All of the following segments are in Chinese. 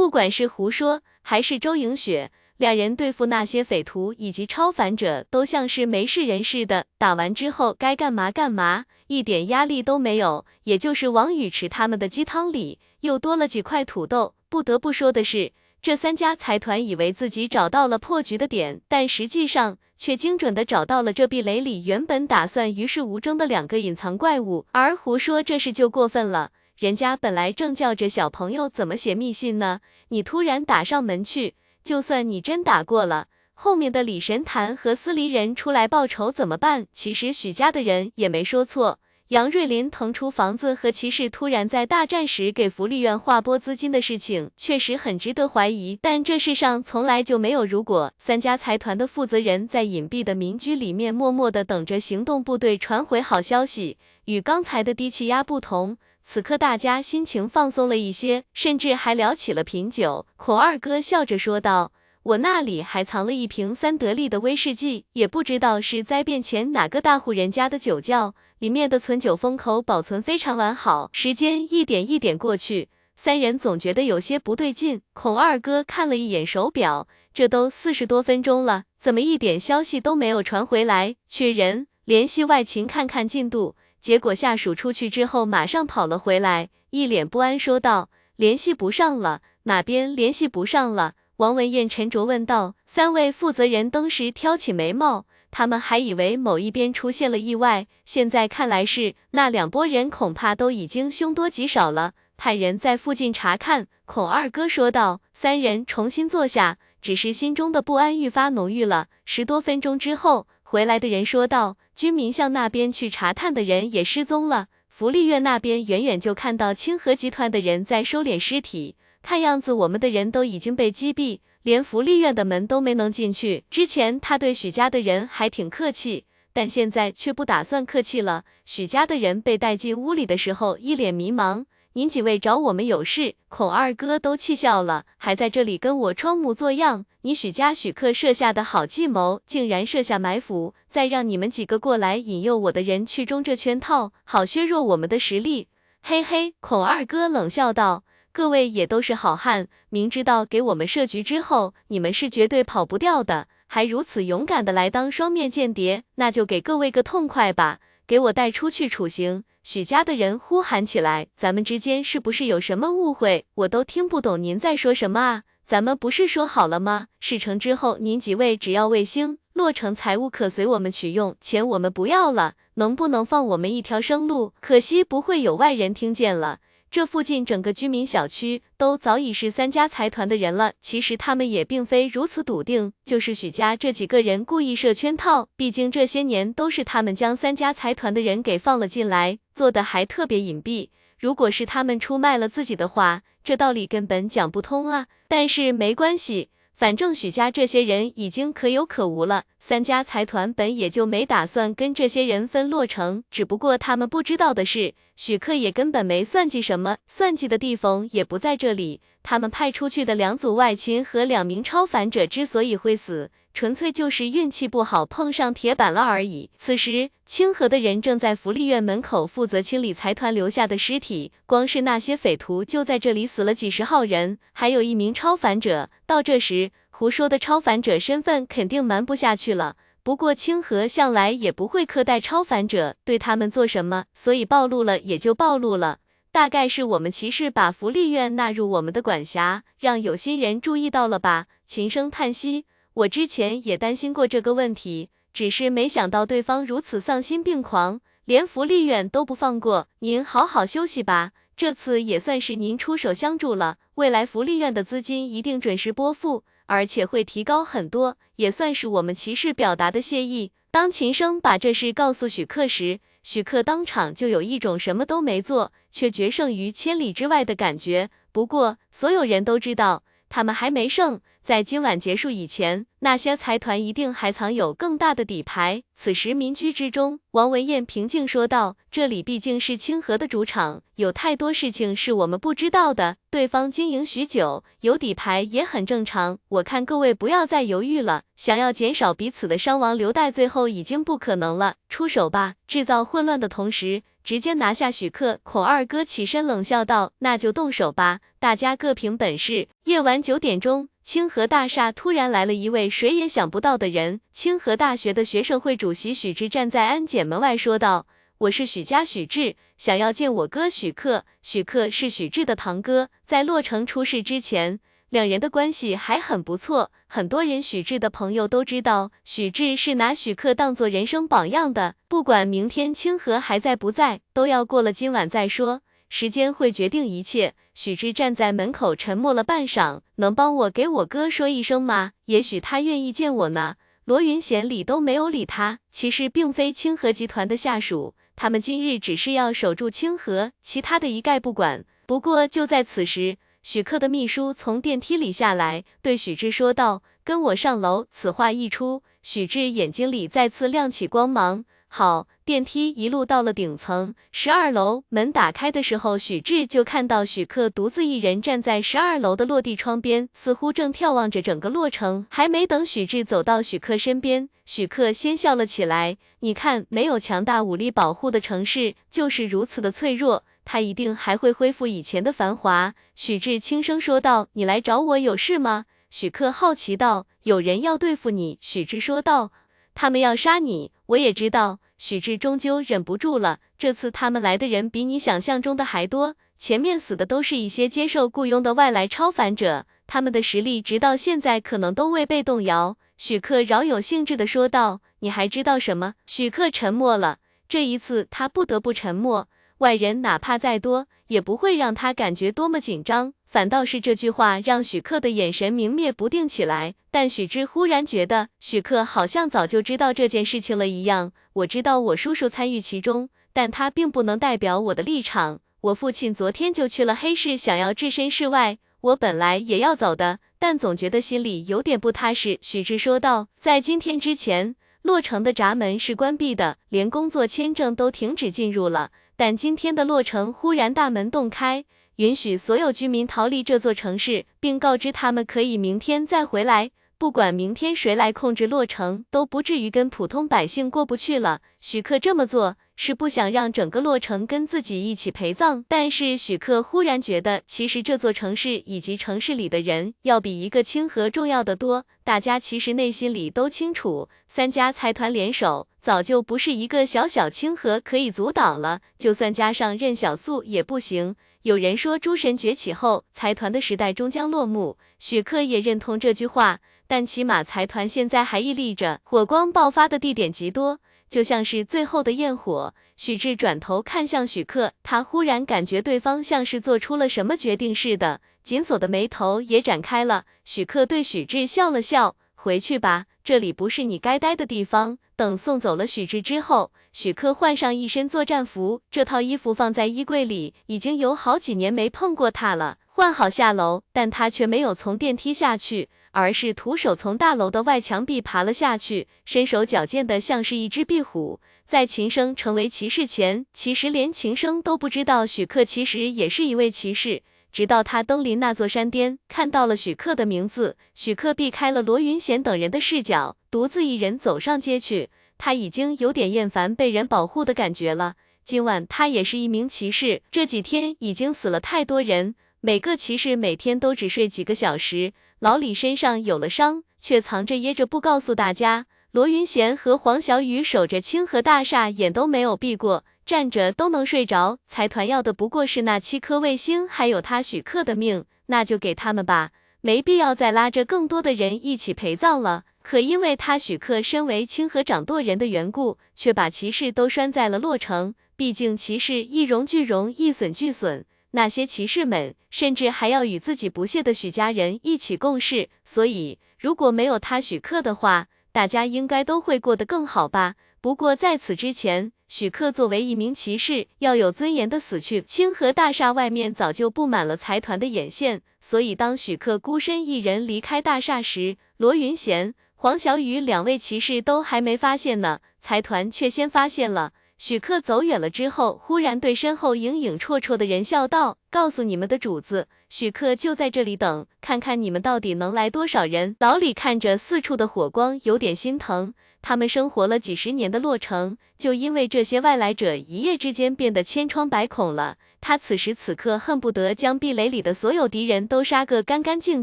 不管是胡说还是周莹雪，两人对付那些匪徒以及超凡者，都像是没事人似的，打完之后该干嘛干嘛，一点压力都没有。也就是王宇池他们的鸡汤里又多了几块土豆。不得不说的是，这三家财团以为自己找到了破局的点，但实际上却精准的找到了这壁垒里原本打算与世无争的两个隐藏怪物。而胡说这事就过分了，人家本来正叫着小朋友怎么写密信呢，你突然打上门去。就算你真打过了，后面的李神坛和司离人出来报仇怎么办？其实许家的人也没说错，杨瑞林腾出房子和骑士突然在大战时给福利院划拨资金的事情，确实很值得怀疑。但这世上从来就没有如果。三家财团的负责人在隐蔽的民居里面默默的等着行动部队传回好消息。与刚才的低气压不同。此刻大家心情放松了一些，甚至还聊起了品酒。孔二哥笑着说道：“我那里还藏了一瓶三得利的威士忌，也不知道是灾变前哪个大户人家的酒窖，里面的存酒封口保存非常完好。”时间一点一点过去，三人总觉得有些不对劲。孔二哥看了一眼手表，这都四十多分钟了，怎么一点消息都没有传回来？确认联系外勤看看进度。结果下属出去之后，马上跑了回来，一脸不安说道：“联系不上了，哪边联系不上了？”王文艳沉着问道。三位负责人登时挑起眉毛，他们还以为某一边出现了意外，现在看来是那两拨人恐怕都已经凶多吉少了。派人在附近查看。孔二哥说道。三人重新坐下，只是心中的不安愈发浓郁了。十多分钟之后，回来的人说道。居民巷那边去查探的人也失踪了，福利院那边远远就看到清河集团的人在收敛尸体，看样子我们的人都已经被击毙，连福利院的门都没能进去。之前他对许家的人还挺客气，但现在却不打算客气了。许家的人被带进屋里的时候，一脸迷茫。您几位找我们有事？孔二哥都气笑了，还在这里跟我装模作样。你许家许克设下的好计谋，竟然设下埋伏，再让你们几个过来引诱我的人去中这圈套，好削弱我们的实力。嘿嘿，孔二哥冷笑道，各位也都是好汉，明知道给我们设局之后，你们是绝对跑不掉的，还如此勇敢的来当双面间谍，那就给各位个痛快吧，给我带出去处刑。许家的人呼喊起来：“咱们之间是不是有什么误会？我都听不懂您在说什么啊！咱们不是说好了吗？事成之后，您几位只要卫星落成，财物可随我们取用，钱我们不要了，能不能放我们一条生路？可惜不会有外人听见了。”这附近整个居民小区都早已是三家财团的人了。其实他们也并非如此笃定，就是许家这几个人故意设圈套。毕竟这些年都是他们将三家财团的人给放了进来，做的还特别隐蔽。如果是他们出卖了自己的话，这道理根本讲不通啊。但是没关系。反正许家这些人已经可有可无了，三家财团本也就没打算跟这些人分落成，只不过他们不知道的是，许克也根本没算计什么，算计的地方也不在这里。他们派出去的两组外勤和两名超凡者之所以会死。纯粹就是运气不好，碰上铁板了而已。此时，清河的人正在福利院门口负责清理财团留下的尸体，光是那些匪徒就在这里死了几十号人，还有一名超凡者。到这时，胡说的超凡者身份肯定瞒不下去了。不过，清河向来也不会苛待超凡者，对他们做什么，所以暴露了也就暴露了。大概是我们骑士把福利院纳入我们的管辖，让有心人注意到了吧？秦声叹息。我之前也担心过这个问题，只是没想到对方如此丧心病狂，连福利院都不放过。您好好休息吧，这次也算是您出手相助了，未来福利院的资金一定准时拨付，而且会提高很多，也算是我们骑士表达的谢意。当秦生把这事告诉许克时，许克当场就有一种什么都没做，却决胜于千里之外的感觉。不过，所有人都知道，他们还没胜。在今晚结束以前，那些财团一定还藏有更大的底牌。此时民居之中，王文艳平静说道：“这里毕竟是清河的主场，有太多事情是我们不知道的。对方经营许久，有底牌也很正常。我看各位不要再犹豫了，想要减少彼此的伤亡，留待最后已经不可能了。出手吧！制造混乱的同时，直接拿下许克。孔二哥起身冷笑道：“那就动手吧，大家各凭本事。”夜晚九点钟，清河大厦突然来了一位谁也想不到的人。清河大学的学生会主席许志站在安检门外说道：“我是许家许志，想要见我哥许克。许克是许志的堂哥，在洛城出事之前。”两人的关系还很不错，很多人许志的朋友都知道，许志是拿许克当做人生榜样的。不管明天清河还在不在，都要过了今晚再说，时间会决定一切。许志站在门口沉默了半晌，能帮我给我哥说一声吗？也许他愿意见我呢。罗云贤理都没有理他，其实并非清河集团的下属，他们今日只是要守住清河，其他的一概不管。不过就在此时。许克的秘书从电梯里下来，对许志说道：“跟我上楼。”此话一出，许志眼睛里再次亮起光芒。好，电梯一路到了顶层，十二楼门打开的时候，许志就看到许克独自一人站在十二楼的落地窗边，似乎正眺望着整个洛城。还没等许志走到许克身边，许克先笑了起来：“你看，没有强大武力保护的城市，就是如此的脆弱。”他一定还会恢复以前的繁华。许志轻声说道：“你来找我有事吗？”许克好奇道：“有人要对付你。”许志说道：“他们要杀你，我也知道。”许志终究忍不住了。这次他们来的人比你想象中的还多，前面死的都是一些接受雇佣的外来超凡者，他们的实力直到现在可能都未被动摇。许克饶有兴致的说道：“你还知道什么？”许克沉默了。这一次他不得不沉默。外人哪怕再多，也不会让他感觉多么紧张，反倒是这句话让许克的眼神明灭不定起来。但许之忽然觉得，许克好像早就知道这件事情了一样。我知道我叔叔参与其中，但他并不能代表我的立场。我父亲昨天就去了黑市，想要置身事外。我本来也要走的，但总觉得心里有点不踏实。许之说道，在今天之前，洛城的闸门是关闭的，连工作签证都停止进入了。但今天的洛城忽然大门洞开，允许所有居民逃离这座城市，并告知他们可以明天再回来。不管明天谁来控制洛城，都不至于跟普通百姓过不去了。许克这么做是不想让整个洛城跟自己一起陪葬，但是许克忽然觉得，其实这座城市以及城市里的人要比一个清河重要的多。大家其实内心里都清楚，三家财团联手。早就不是一个小小清河可以阻挡了，就算加上任小素也不行。有人说诸神崛起后，财团的时代终将落幕，许克也认同这句话。但起码财团现在还屹立着，火光爆发的地点极多，就像是最后的焰火。许志转头看向许克，他忽然感觉对方像是做出了什么决定似的，紧锁的眉头也展开了。许克对许志笑了笑，回去吧，这里不是你该待的地方。等送走了许志之后，许克换上一身作战服，这套衣服放在衣柜里，已经有好几年没碰过它了。换好下楼，但他却没有从电梯下去，而是徒手从大楼的外墙壁爬了下去，身手矫健的像是一只壁虎。在秦升成为骑士前，其实连秦升都不知道许克其实也是一位骑士。直到他登临那座山巅，看到了许克的名字，许克避开了罗云贤等人的视角，独自一人走上街去。他已经有点厌烦被人保护的感觉了。今晚他也是一名骑士，这几天已经死了太多人，每个骑士每天都只睡几个小时。老李身上有了伤，却藏着掖着不告诉大家。罗云贤和黄小雨守着清河大厦，眼都没有闭过。站着都能睡着，财团要的不过是那七颗卫星，还有他许克的命，那就给他们吧，没必要再拉着更多的人一起陪葬了。可因为他许克身为清河掌舵人的缘故，却把骑士都拴在了洛城。毕竟骑士一荣俱荣，一损俱损，那些骑士们甚至还要与自己不屑的许家人一起共事。所以如果没有他许克的话，大家应该都会过得更好吧。不过在此之前，许克作为一名骑士，要有尊严的死去。清河大厦外面早就布满了财团的眼线，所以当许克孤身一人离开大厦时，罗云贤、黄小雨两位骑士都还没发现呢，财团却先发现了。许克走远了之后，忽然对身后影影绰绰的人笑道：“告诉你们的主子，许克就在这里等，看看你们到底能来多少人。老李看着四处的火光，有点心疼。他们生活了几十年的洛城，就因为这些外来者，一夜之间变得千疮百孔了。他此时此刻恨不得将壁垒里的所有敌人都杀个干干净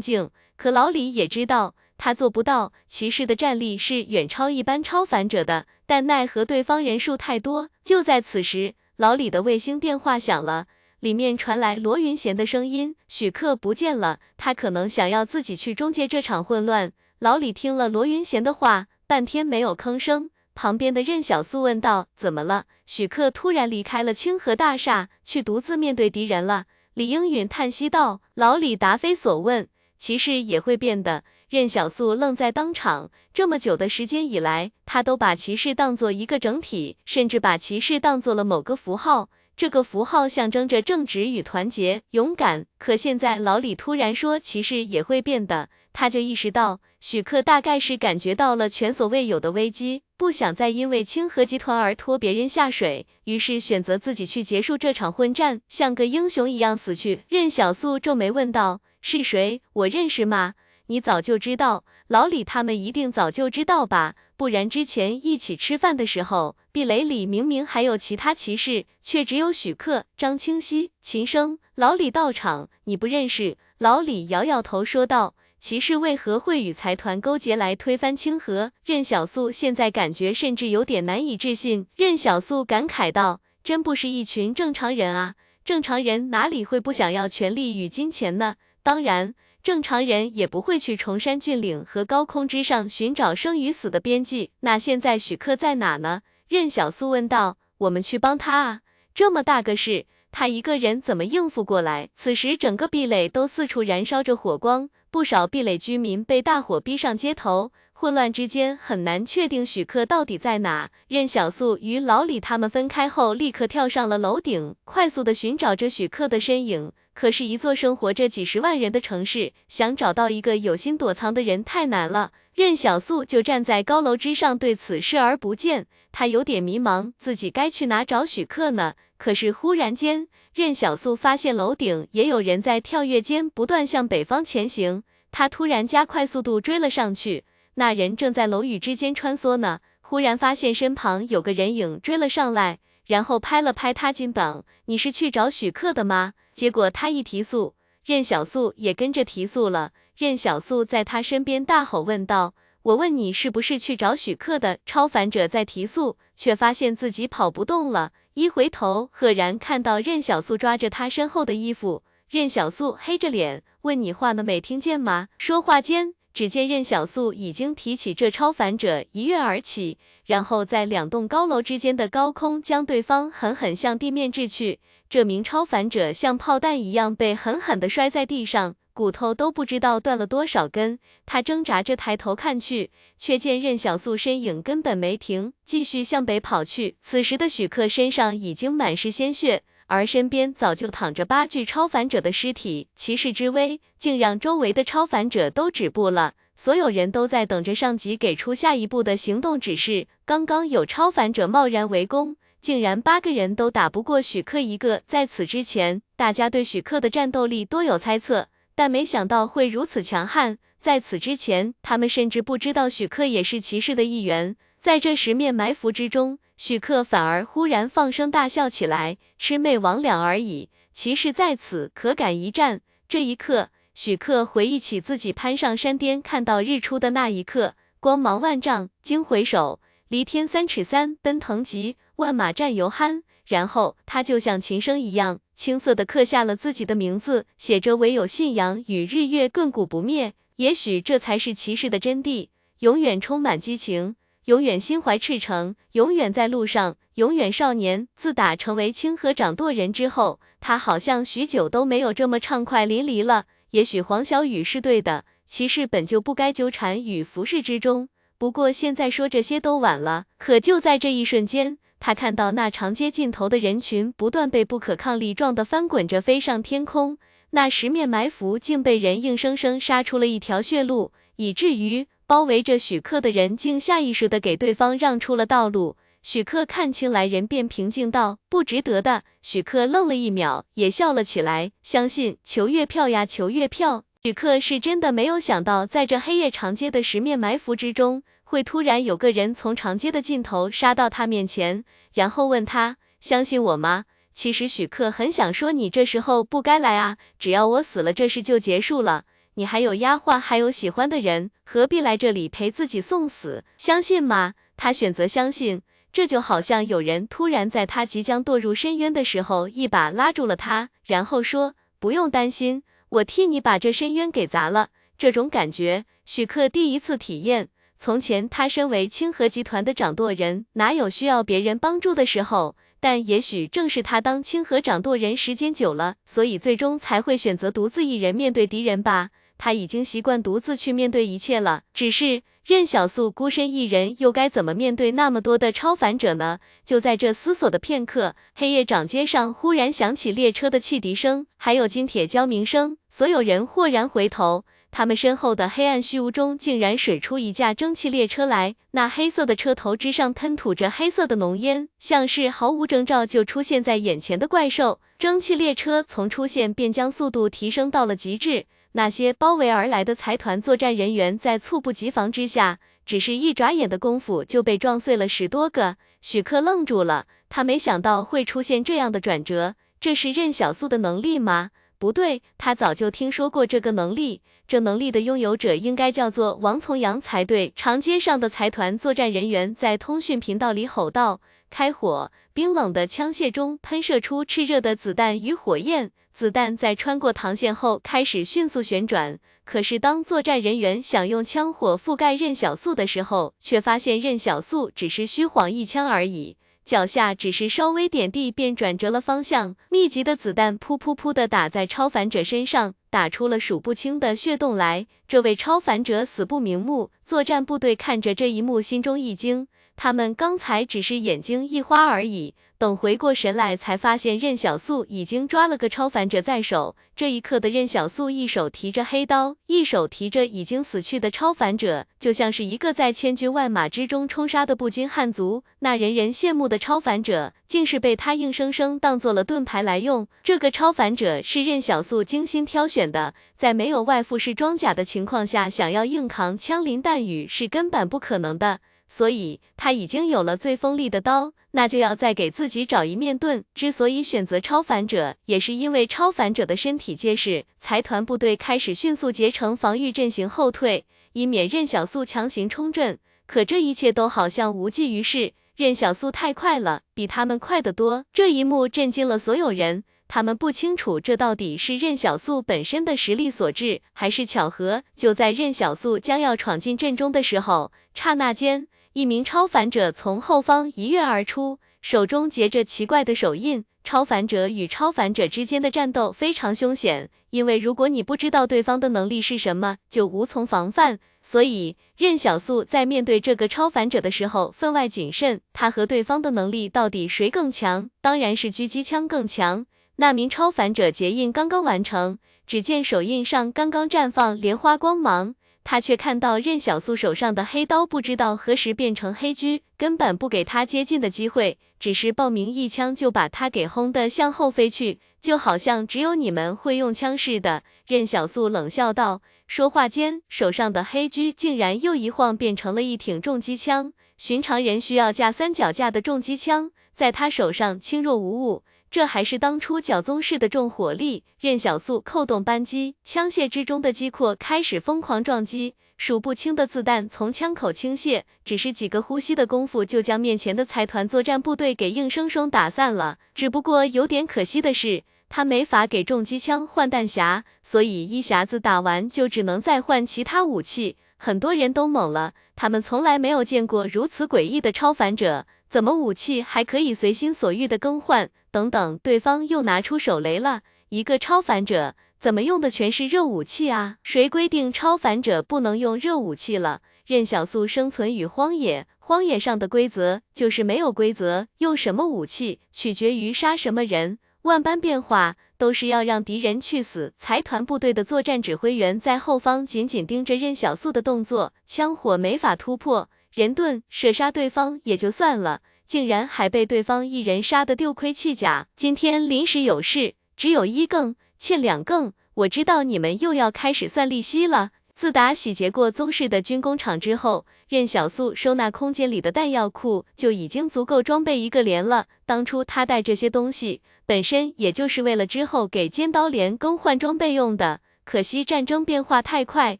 净。可老李也知道，他做不到。骑士的战力是远超一般超凡者的，但奈何对方人数太多。就在此时，老李的卫星电话响了。里面传来罗云贤的声音：“许克不见了，他可能想要自己去终结这场混乱。”老李听了罗云贤的话，半天没有吭声。旁边的任小素问道：“怎么了？”许克突然离开了清河大厦，去独自面对敌人了。李英允叹息道：“老李答非所问，骑士也会变的。”任小素愣在当场。这么久的时间以来，他都把骑士当做一个整体，甚至把骑士当做了某个符号。这个符号象征着正直与团结、勇敢。可现在老李突然说骑士也会变的，他就意识到许克大概是感觉到了前所未有的危机，不想再因为清河集团而拖别人下水，于是选择自己去结束这场混战，像个英雄一样死去。任小素皱眉问道：“是谁？我认识吗？你早就知道？老李他们一定早就知道吧？不然之前一起吃饭的时候。”壁垒里明明还有其他骑士，却只有许克、张清溪、秦升、老李到场。你不认识？老李摇摇头说道。骑士为何会与财团勾结来推翻清河？任小素现在感觉甚至有点难以置信。任小素感慨道：“真不是一群正常人啊！正常人哪里会不想要权力与金钱呢？当然，正常人也不会去崇山峻岭和高空之上寻找生与死的边际。那现在许克在哪呢？”任小素问道：“我们去帮他啊？这么大个事，他一个人怎么应付过来？”此时，整个壁垒都四处燃烧着火光，不少壁垒居民被大火逼上街头，混乱之间很难确定许克到底在哪。任小素与老李他们分开后，立刻跳上了楼顶，快速的寻找着许克的身影。可是，一座生活着几十万人的城市，想找到一个有心躲藏的人太难了。任小素就站在高楼之上，对此视而不见。他有点迷茫，自己该去哪找许克呢？可是忽然间，任小素发现楼顶也有人在跳跃间不断向北方前行。他突然加快速度追了上去，那人正在楼宇之间穿梭呢。忽然发现身旁有个人影追了上来，然后拍了拍他肩膀：“你是去找许克的吗？”结果他一提速，任小素也跟着提速了。任小素在他身边大吼问道：“我问你是不是去找许克的？”超凡者在提速，却发现自己跑不动了，一回头，赫然看到任小素抓着他身后的衣服。任小素黑着脸问：“你话呢？没听见吗？”说话间，只见任小素已经提起这超凡者，一跃而起，然后在两栋高楼之间的高空将对方狠狠向地面掷去。这名超凡者像炮弹一样被狠狠地摔在地上，骨头都不知道断了多少根。他挣扎着抬头看去，却见任小素身影根本没停，继续向北跑去。此时的许克身上已经满是鲜血，而身边早就躺着八具超凡者的尸体。骑士之威竟让周围的超凡者都止步了，所有人都在等着上级给出下一步的行动指示。刚刚有超凡者贸然围攻。竟然八个人都打不过许克一个。在此之前，大家对许克的战斗力多有猜测，但没想到会如此强悍。在此之前，他们甚至不知道许克也是骑士的一员。在这十面埋伏之中，许克反而忽然放声大笑起来，魑魅魍魉而已。骑士在此，可敢一战？这一刻，许克回忆起自己攀上山巅，看到日出的那一刻，光芒万丈，惊回首，离天三尺三，奔腾急。万马战犹酣，然后他就像琴声一样，青涩的刻下了自己的名字，写着唯有信仰与日月亘古不灭。也许这才是骑士的真谛，永远充满激情，永远心怀赤诚，永远在路上，永远少年。自打成为清河掌舵人之后，他好像许久都没有这么畅快淋漓了。也许黄小雨是对的，骑士本就不该纠缠于浮世之中。不过现在说这些都晚了。可就在这一瞬间。他看到那长街尽头的人群不断被不可抗力撞得翻滚着飞上天空，那十面埋伏竟被人硬生生杀出了一条血路，以至于包围着许克的人竟下意识地给对方让出了道路。许克看清来人，便平静道：“不值得的。”许克愣了一秒，也笑了起来。相信求月票呀，求月票！许克是真的没有想到，在这黑夜长街的十面埋伏之中，会突然有个人从长街的尽头杀到他面前，然后问他：“相信我吗？”其实许克很想说：“你这时候不该来啊！只要我死了，这事就结束了。你还有丫鬟，还有喜欢的人，何必来这里陪自己送死？相信吗？”他选择相信。这就好像有人突然在他即将堕入深渊的时候，一把拉住了他，然后说：“不用担心，我替你把这深渊给砸了。”这种感觉，许克第一次体验。从前他身为清河集团的掌舵人，哪有需要别人帮助的时候？但也许正是他当清河掌舵人时间久了，所以最终才会选择独自一人面对敌人吧。他已经习惯独自去面对一切了，只是。任小素孤身一人，又该怎么面对那么多的超凡者呢？就在这思索的片刻，黑夜掌街上忽然响起列车的汽笛声，还有金铁交鸣声。所有人豁然回头，他们身后的黑暗虚无中，竟然水出一架蒸汽列车来。那黑色的车头之上喷吐着黑色的浓烟，像是毫无征兆就出现在眼前的怪兽。蒸汽列车从出现便将速度提升到了极致。那些包围而来的财团作战人员在猝不及防之下，只是一眨眼的功夫就被撞碎了十多个。许克愣住了，他没想到会出现这样的转折。这是任小素的能力吗？不对，他早就听说过这个能力。这能力的拥有者应该叫做王从阳才对。长街上的财团作战人员在通讯频道里吼道：“开火！”冰冷的枪械中喷射出炽热的子弹与火焰。子弹在穿过膛线后开始迅速旋转，可是当作战人员想用枪火覆盖任小素的时候，却发现任小素只是虚晃一枪而已，脚下只是稍微点地便转折了方向，密集的子弹噗噗噗的打在超凡者身上，打出了数不清的血洞来。这位超凡者死不瞑目，作战部队看着这一幕，心中一惊，他们刚才只是眼睛一花而已。等回过神来，才发现任小素已经抓了个超凡者在手。这一刻的任小素，一手提着黑刀，一手提着已经死去的超凡者，就像是一个在千军万马之中冲杀的步军汉族。那人人羡慕的超凡者，竟是被他硬生生当做了盾牌来用。这个超凡者是任小素精心挑选的，在没有外附式装甲的情况下，想要硬扛枪林弹雨是根本不可能的。所以他已经有了最锋利的刀。那就要再给自己找一面盾。之所以选择超凡者，也是因为超凡者的身体结实。财团部队开始迅速结成防御阵型后退，以免任小素强行冲阵。可这一切都好像无济于事，任小素太快了，比他们快得多。这一幕震惊了所有人，他们不清楚这到底是任小素本身的实力所致，还是巧合。就在任小素将要闯进阵中的时候，刹那间。一名超凡者从后方一跃而出，手中结着奇怪的手印。超凡者与超凡者之间的战斗非常凶险，因为如果你不知道对方的能力是什么，就无从防范。所以任小素在面对这个超凡者的时候分外谨慎。他和对方的能力到底谁更强？当然是狙击枪更强。那名超凡者结印刚刚完成，只见手印上刚刚绽放莲花光芒。他却看到任小素手上的黑刀，不知道何时变成黑狙，根本不给他接近的机会，只是报名一枪就把他给轰得向后飞去，就好像只有你们会用枪似的。任小素冷笑道，说话间，手上的黑狙竟然又一晃，变成了一挺重机枪。寻常人需要架三脚架的重机枪，在他手上轻若无物。这还是当初角宗式的重火力，任小素扣动扳机，枪械之中的机括开始疯狂撞击，数不清的子弹从枪口倾泻，只是几个呼吸的功夫，就将面前的财团作战部队给硬生生打散了。只不过有点可惜的是，他没法给重机枪换弹匣，所以一匣子打完就只能再换其他武器。很多人都懵了，他们从来没有见过如此诡异的超凡者。怎么武器还可以随心所欲的更换？等等，对方又拿出手雷了。一个超凡者怎么用的全是热武器啊？谁规定超凡者不能用热武器了？任小素生存于荒野，荒野上的规则就是没有规则，用什么武器取决于杀什么人，万般变化都是要让敌人去死。财团部队的作战指挥员在后方紧紧盯着任小素的动作，枪火没法突破。人盾射杀对方也就算了，竟然还被对方一人杀得丢盔弃甲。今天临时有事，只有一更，欠两更。我知道你们又要开始算利息了。自打洗劫过宗室的军工厂之后，任小素收纳空间里的弹药库就已经足够装备一个连了。当初他带这些东西，本身也就是为了之后给尖刀连更换装备用的。可惜战争变化太快，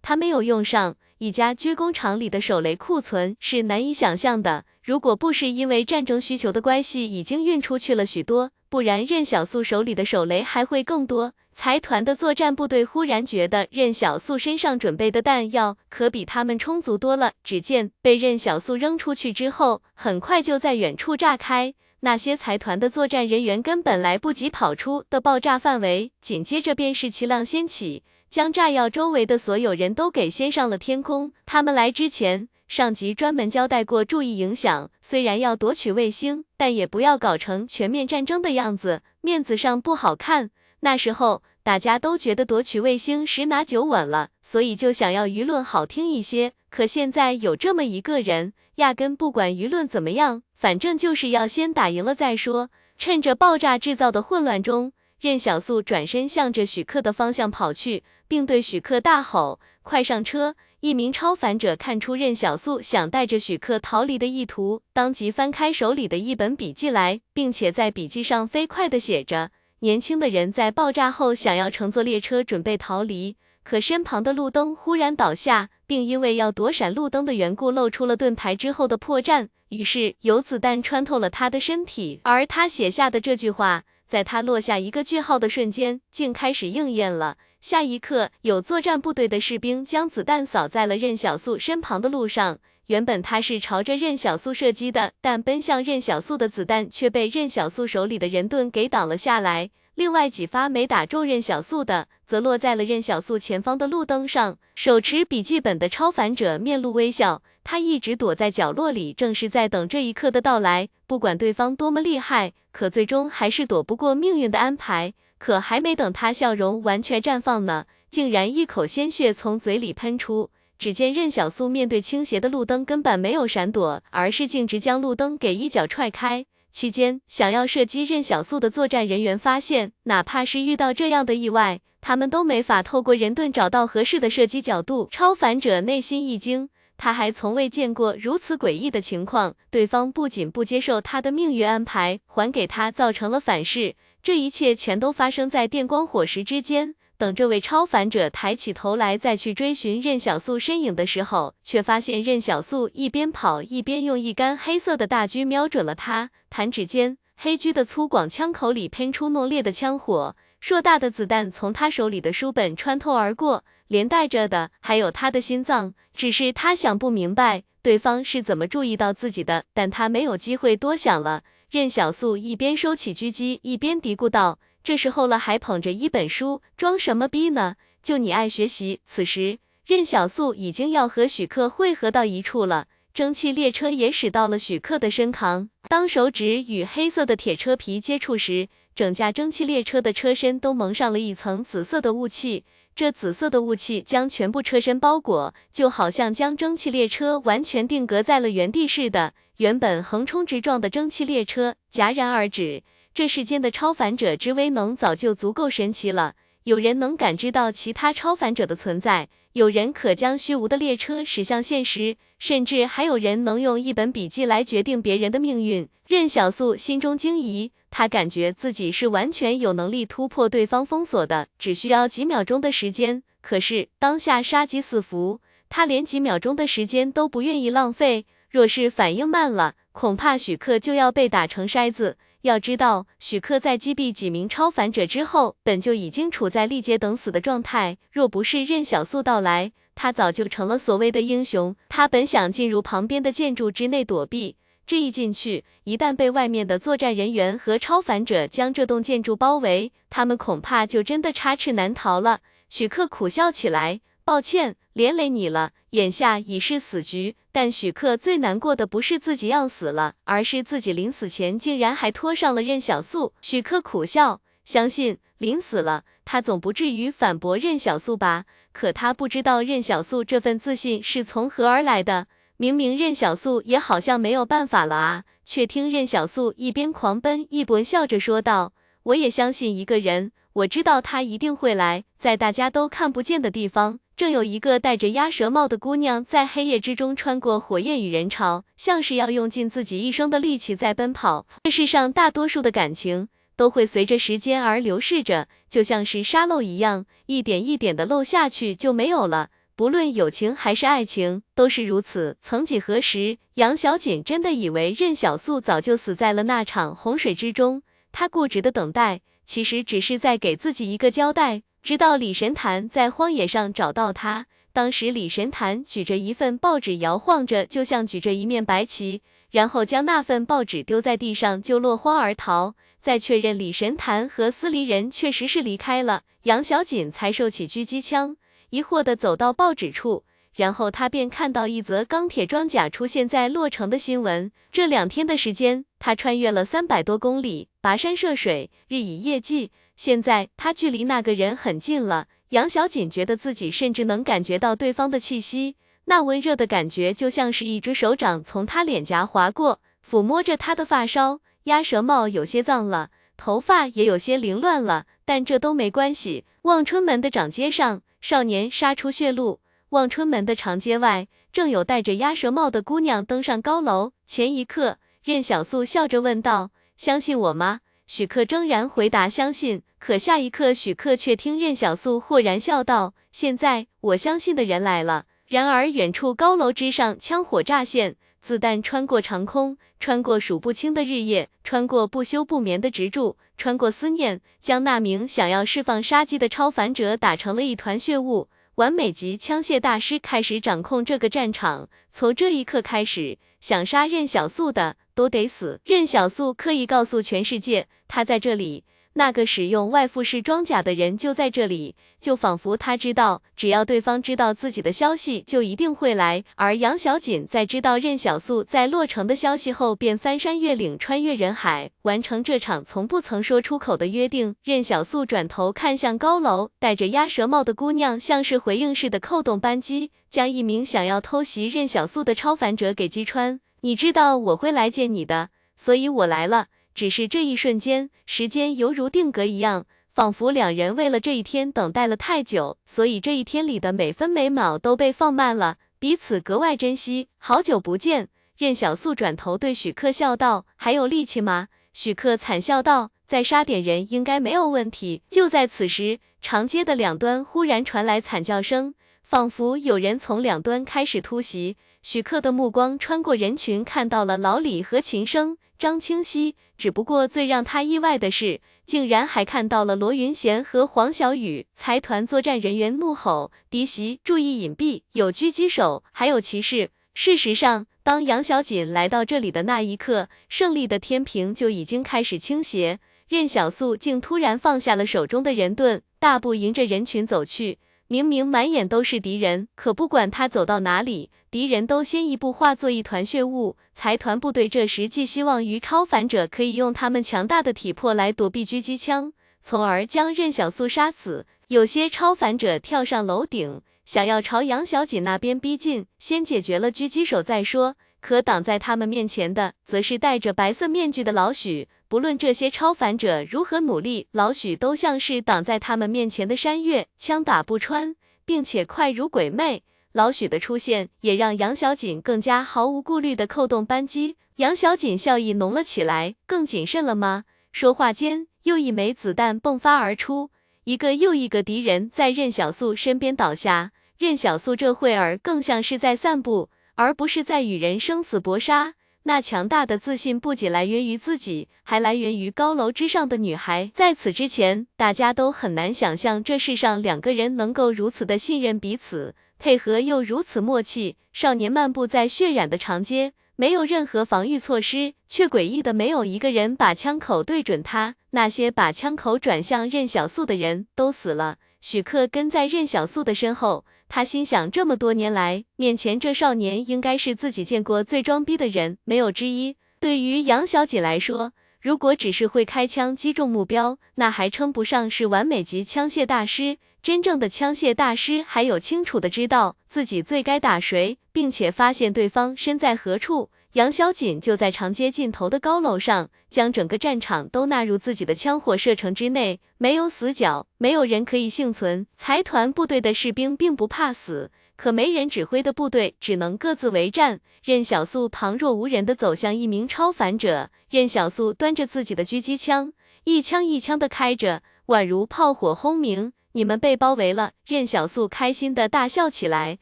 他没有用上。一家军工厂里的手雷库存是难以想象的，如果不是因为战争需求的关系，已经运出去了许多，不然任小素手里的手雷还会更多。财团的作战部队忽然觉得任小素身上准备的弹药可比他们充足多了。只见被任小素扔出去之后，很快就在远处炸开。那些财团的作战人员根本来不及跑出的爆炸范围，紧接着便是气浪掀起，将炸药周围的所有人都给掀上了天空。他们来之前，上级专门交代过，注意影响。虽然要夺取卫星，但也不要搞成全面战争的样子，面子上不好看。那时候大家都觉得夺取卫星十拿九稳了，所以就想要舆论好听一些。可现在有这么一个人，压根不管舆论怎么样，反正就是要先打赢了再说。趁着爆炸制造的混乱中，任小素转身向着许克的方向跑去，并对许克大吼：“快上车！”一名超凡者看出任小素想带着许克逃离的意图，当即翻开手里的一本笔记来，并且在笔记上飞快地写着。年轻的人在爆炸后想要乘坐列车准备逃离，可身旁的路灯忽然倒下，并因为要躲闪路灯的缘故露出了盾牌之后的破绽，于是有子弹穿透了他的身体。而他写下的这句话，在他落下一个句号的瞬间，竟开始应验了。下一刻，有作战部队的士兵将子弹扫在了任小素身旁的路上。原本他是朝着任小素射击的，但奔向任小素的子弹却被任小素手里的人盾给挡了下来。另外几发没打中任小素的，则落在了任小素前方的路灯上。手持笔记本的超凡者面露微笑，他一直躲在角落里，正是在等这一刻的到来。不管对方多么厉害，可最终还是躲不过命运的安排。可还没等他笑容完全绽放呢，竟然一口鲜血从嘴里喷出。只见任小素面对倾斜的路灯，根本没有闪躲，而是径直将路灯给一脚踹开。期间，想要射击任小素的作战人员发现，哪怕是遇到这样的意外，他们都没法透过人盾找到合适的射击角度。超凡者内心一惊，他还从未见过如此诡异的情况。对方不仅不接受他的命运安排，还给他造成了反噬。这一切全都发生在电光火石之间。等这位超凡者抬起头来，再去追寻任小素身影的时候，却发现任小素一边跑一边用一杆黑色的大狙瞄准了他。弹指间，黑狙的粗犷枪口里喷出浓烈的枪火，硕大的子弹从他手里的书本穿透而过，连带着的还有他的心脏。只是他想不明白对方是怎么注意到自己的，但他没有机会多想了。任小素一边收起狙击，一边嘀咕道。这时候了，还捧着一本书，装什么逼呢？就你爱学习。此时，任小素已经要和许克汇合到一处了，蒸汽列车也驶到了许克的身旁。当手指与黑色的铁车皮接触时，整架蒸汽列车的车身都蒙上了一层紫色的雾气。这紫色的雾气将全部车身包裹，就好像将蒸汽列车完全定格在了原地似的。原本横冲直撞的蒸汽列车戛然而止。这世间的超凡者之威能早就足够神奇了。有人能感知到其他超凡者的存在，有人可将虚无的列车驶向现实，甚至还有人能用一本笔记来决定别人的命运。任小素心中惊疑，他感觉自己是完全有能力突破对方封锁的，只需要几秒钟的时间。可是当下杀机四伏，他连几秒钟的时间都不愿意浪费。若是反应慢了，恐怕许克就要被打成筛子。要知道，许克在击毙几名超凡者之后，本就已经处在力竭等死的状态。若不是任小素到来，他早就成了所谓的英雄。他本想进入旁边的建筑之内躲避，这一进去，一旦被外面的作战人员和超凡者将这栋建筑包围，他们恐怕就真的插翅难逃了。许克苦笑起来，抱歉，连累你了。眼下已是死局。但许克最难过的不是自己要死了，而是自己临死前竟然还拖上了任小素。许克苦笑，相信临死了，他总不至于反驳任小素吧？可他不知道任小素这份自信是从何而来的。明明任小素也好像没有办法了啊，却听任小素一边狂奔一边笑着说道：“我也相信一个人，我知道他一定会来，在大家都看不见的地方。”正有一个戴着鸭舌帽的姑娘在黑夜之中穿过火焰与人潮，像是要用尽自己一生的力气在奔跑。这世上大多数的感情都会随着时间而流逝着，就像是沙漏一样，一点一点的漏下去就没有了。不论友情还是爱情，都是如此。曾几何时，杨小锦真的以为任小素早就死在了那场洪水之中，她固执的等待，其实只是在给自己一个交代。直到李神坛在荒野上找到他，当时李神坛举着一份报纸摇晃着，就像举着一面白旗，然后将那份报纸丢在地上就落荒而逃。在确认李神坛和司离人确实是离开了，杨小锦才收起狙击枪，疑惑的走到报纸处，然后他便看到一则钢铁装甲出现在洛城的新闻。这两天的时间，他穿越了三百多公里，跋山涉水，日以夜继。现在他距离那个人很近了，杨小锦觉得自己甚至能感觉到对方的气息，那温热的感觉就像是一只手掌从他脸颊划过，抚摸着他的发梢。鸭舌帽有些脏了，头发也有些凌乱了，但这都没关系。望春门的长街上，少年杀出血路。望春门的长街外，正有戴着鸭舌帽的姑娘登上高楼。前一刻，任小素笑着问道：“相信我吗？”许克铮然回答：“相信。”可下一刻，许克却听任小素豁然笑道：“现在我相信的人来了。”然而，远处高楼之上，枪火乍现，子弹穿过长空，穿过数不清的日夜，穿过不休不眠的执着，穿过思念，将那名想要释放杀机的超凡者打成了一团血雾。完美级枪械大师开始掌控这个战场，从这一刻开始，想杀任小素的都得死。任小素刻意告诉全世界，他在这里。那个使用外附式装甲的人就在这里，就仿佛他知道，只要对方知道自己的消息，就一定会来。而杨小锦在知道任小素在洛城的消息后，便翻山越岭，穿越人海，完成这场从不曾说出口的约定。任小素转头看向高楼，戴着鸭舌帽的姑娘像是回应似的扣动扳机，将一名想要偷袭任小素的超凡者给击穿。你知道我会来见你的，所以我来了。只是这一瞬间，时间犹如定格一样，仿佛两人为了这一天等待了太久，所以这一天里的每分每秒都被放慢了，彼此格外珍惜。好久不见，任小素转头对许克笑道：“还有力气吗？”许克惨笑道：“再杀点人应该没有问题。”就在此时，长街的两端忽然传来惨叫声，仿佛有人从两端开始突袭。许克的目光穿过人群，看到了老李和秦升。张清溪，只不过最让他意外的是，竟然还看到了罗云贤和黄小雨。财团作战人员怒吼：“敌袭，注意隐蔽，有狙击手，还有骑士。”事实上，当杨小锦来到这里的那一刻，胜利的天平就已经开始倾斜。任小素竟突然放下了手中的人盾，大步迎着人群走去。明明满眼都是敌人，可不管他走到哪里。敌人都先一步化作一团血雾，财团部队这时寄希望于超凡者可以用他们强大的体魄来躲避狙击枪，从而将任小素杀死。有些超凡者跳上楼顶，想要朝杨小锦那边逼近，先解决了狙击手再说。可挡在他们面前的，则是戴着白色面具的老许。不论这些超凡者如何努力，老许都像是挡在他们面前的山岳，枪打不穿，并且快如鬼魅。老许的出现也让杨小锦更加毫无顾虑的扣动扳机。杨小锦笑意浓了起来，更谨慎了吗？说话间，又一枚子弹迸发而出，一个又一个敌人在任小素身边倒下。任小素这会儿更像是在散步，而不是在与人生死搏杀。那强大的自信不仅来源于自己，还来源于高楼之上的女孩。在此之前，大家都很难想象这世上两个人能够如此的信任彼此。配合又如此默契，少年漫步在血染的长街，没有任何防御措施，却诡异的没有一个人把枪口对准他。那些把枪口转向任小素的人都死了。许克跟在任小素的身后，他心想，这么多年来，面前这少年应该是自己见过最装逼的人，没有之一。对于杨小姐来说，如果只是会开枪击中目标，那还称不上是完美级枪械大师。真正的枪械大师，还有清楚的知道自己最该打谁，并且发现对方身在何处。杨小锦就在长街尽头的高楼上，将整个战场都纳入自己的枪火射程之内，没有死角，没有人可以幸存。财团部队的士兵并不怕死，可没人指挥的部队只能各自为战。任小素旁若无人地走向一名超凡者，任小素端着自己的狙击枪，一枪一枪地开着，宛如炮火轰鸣。你们被包围了，任小素开心的大笑起来。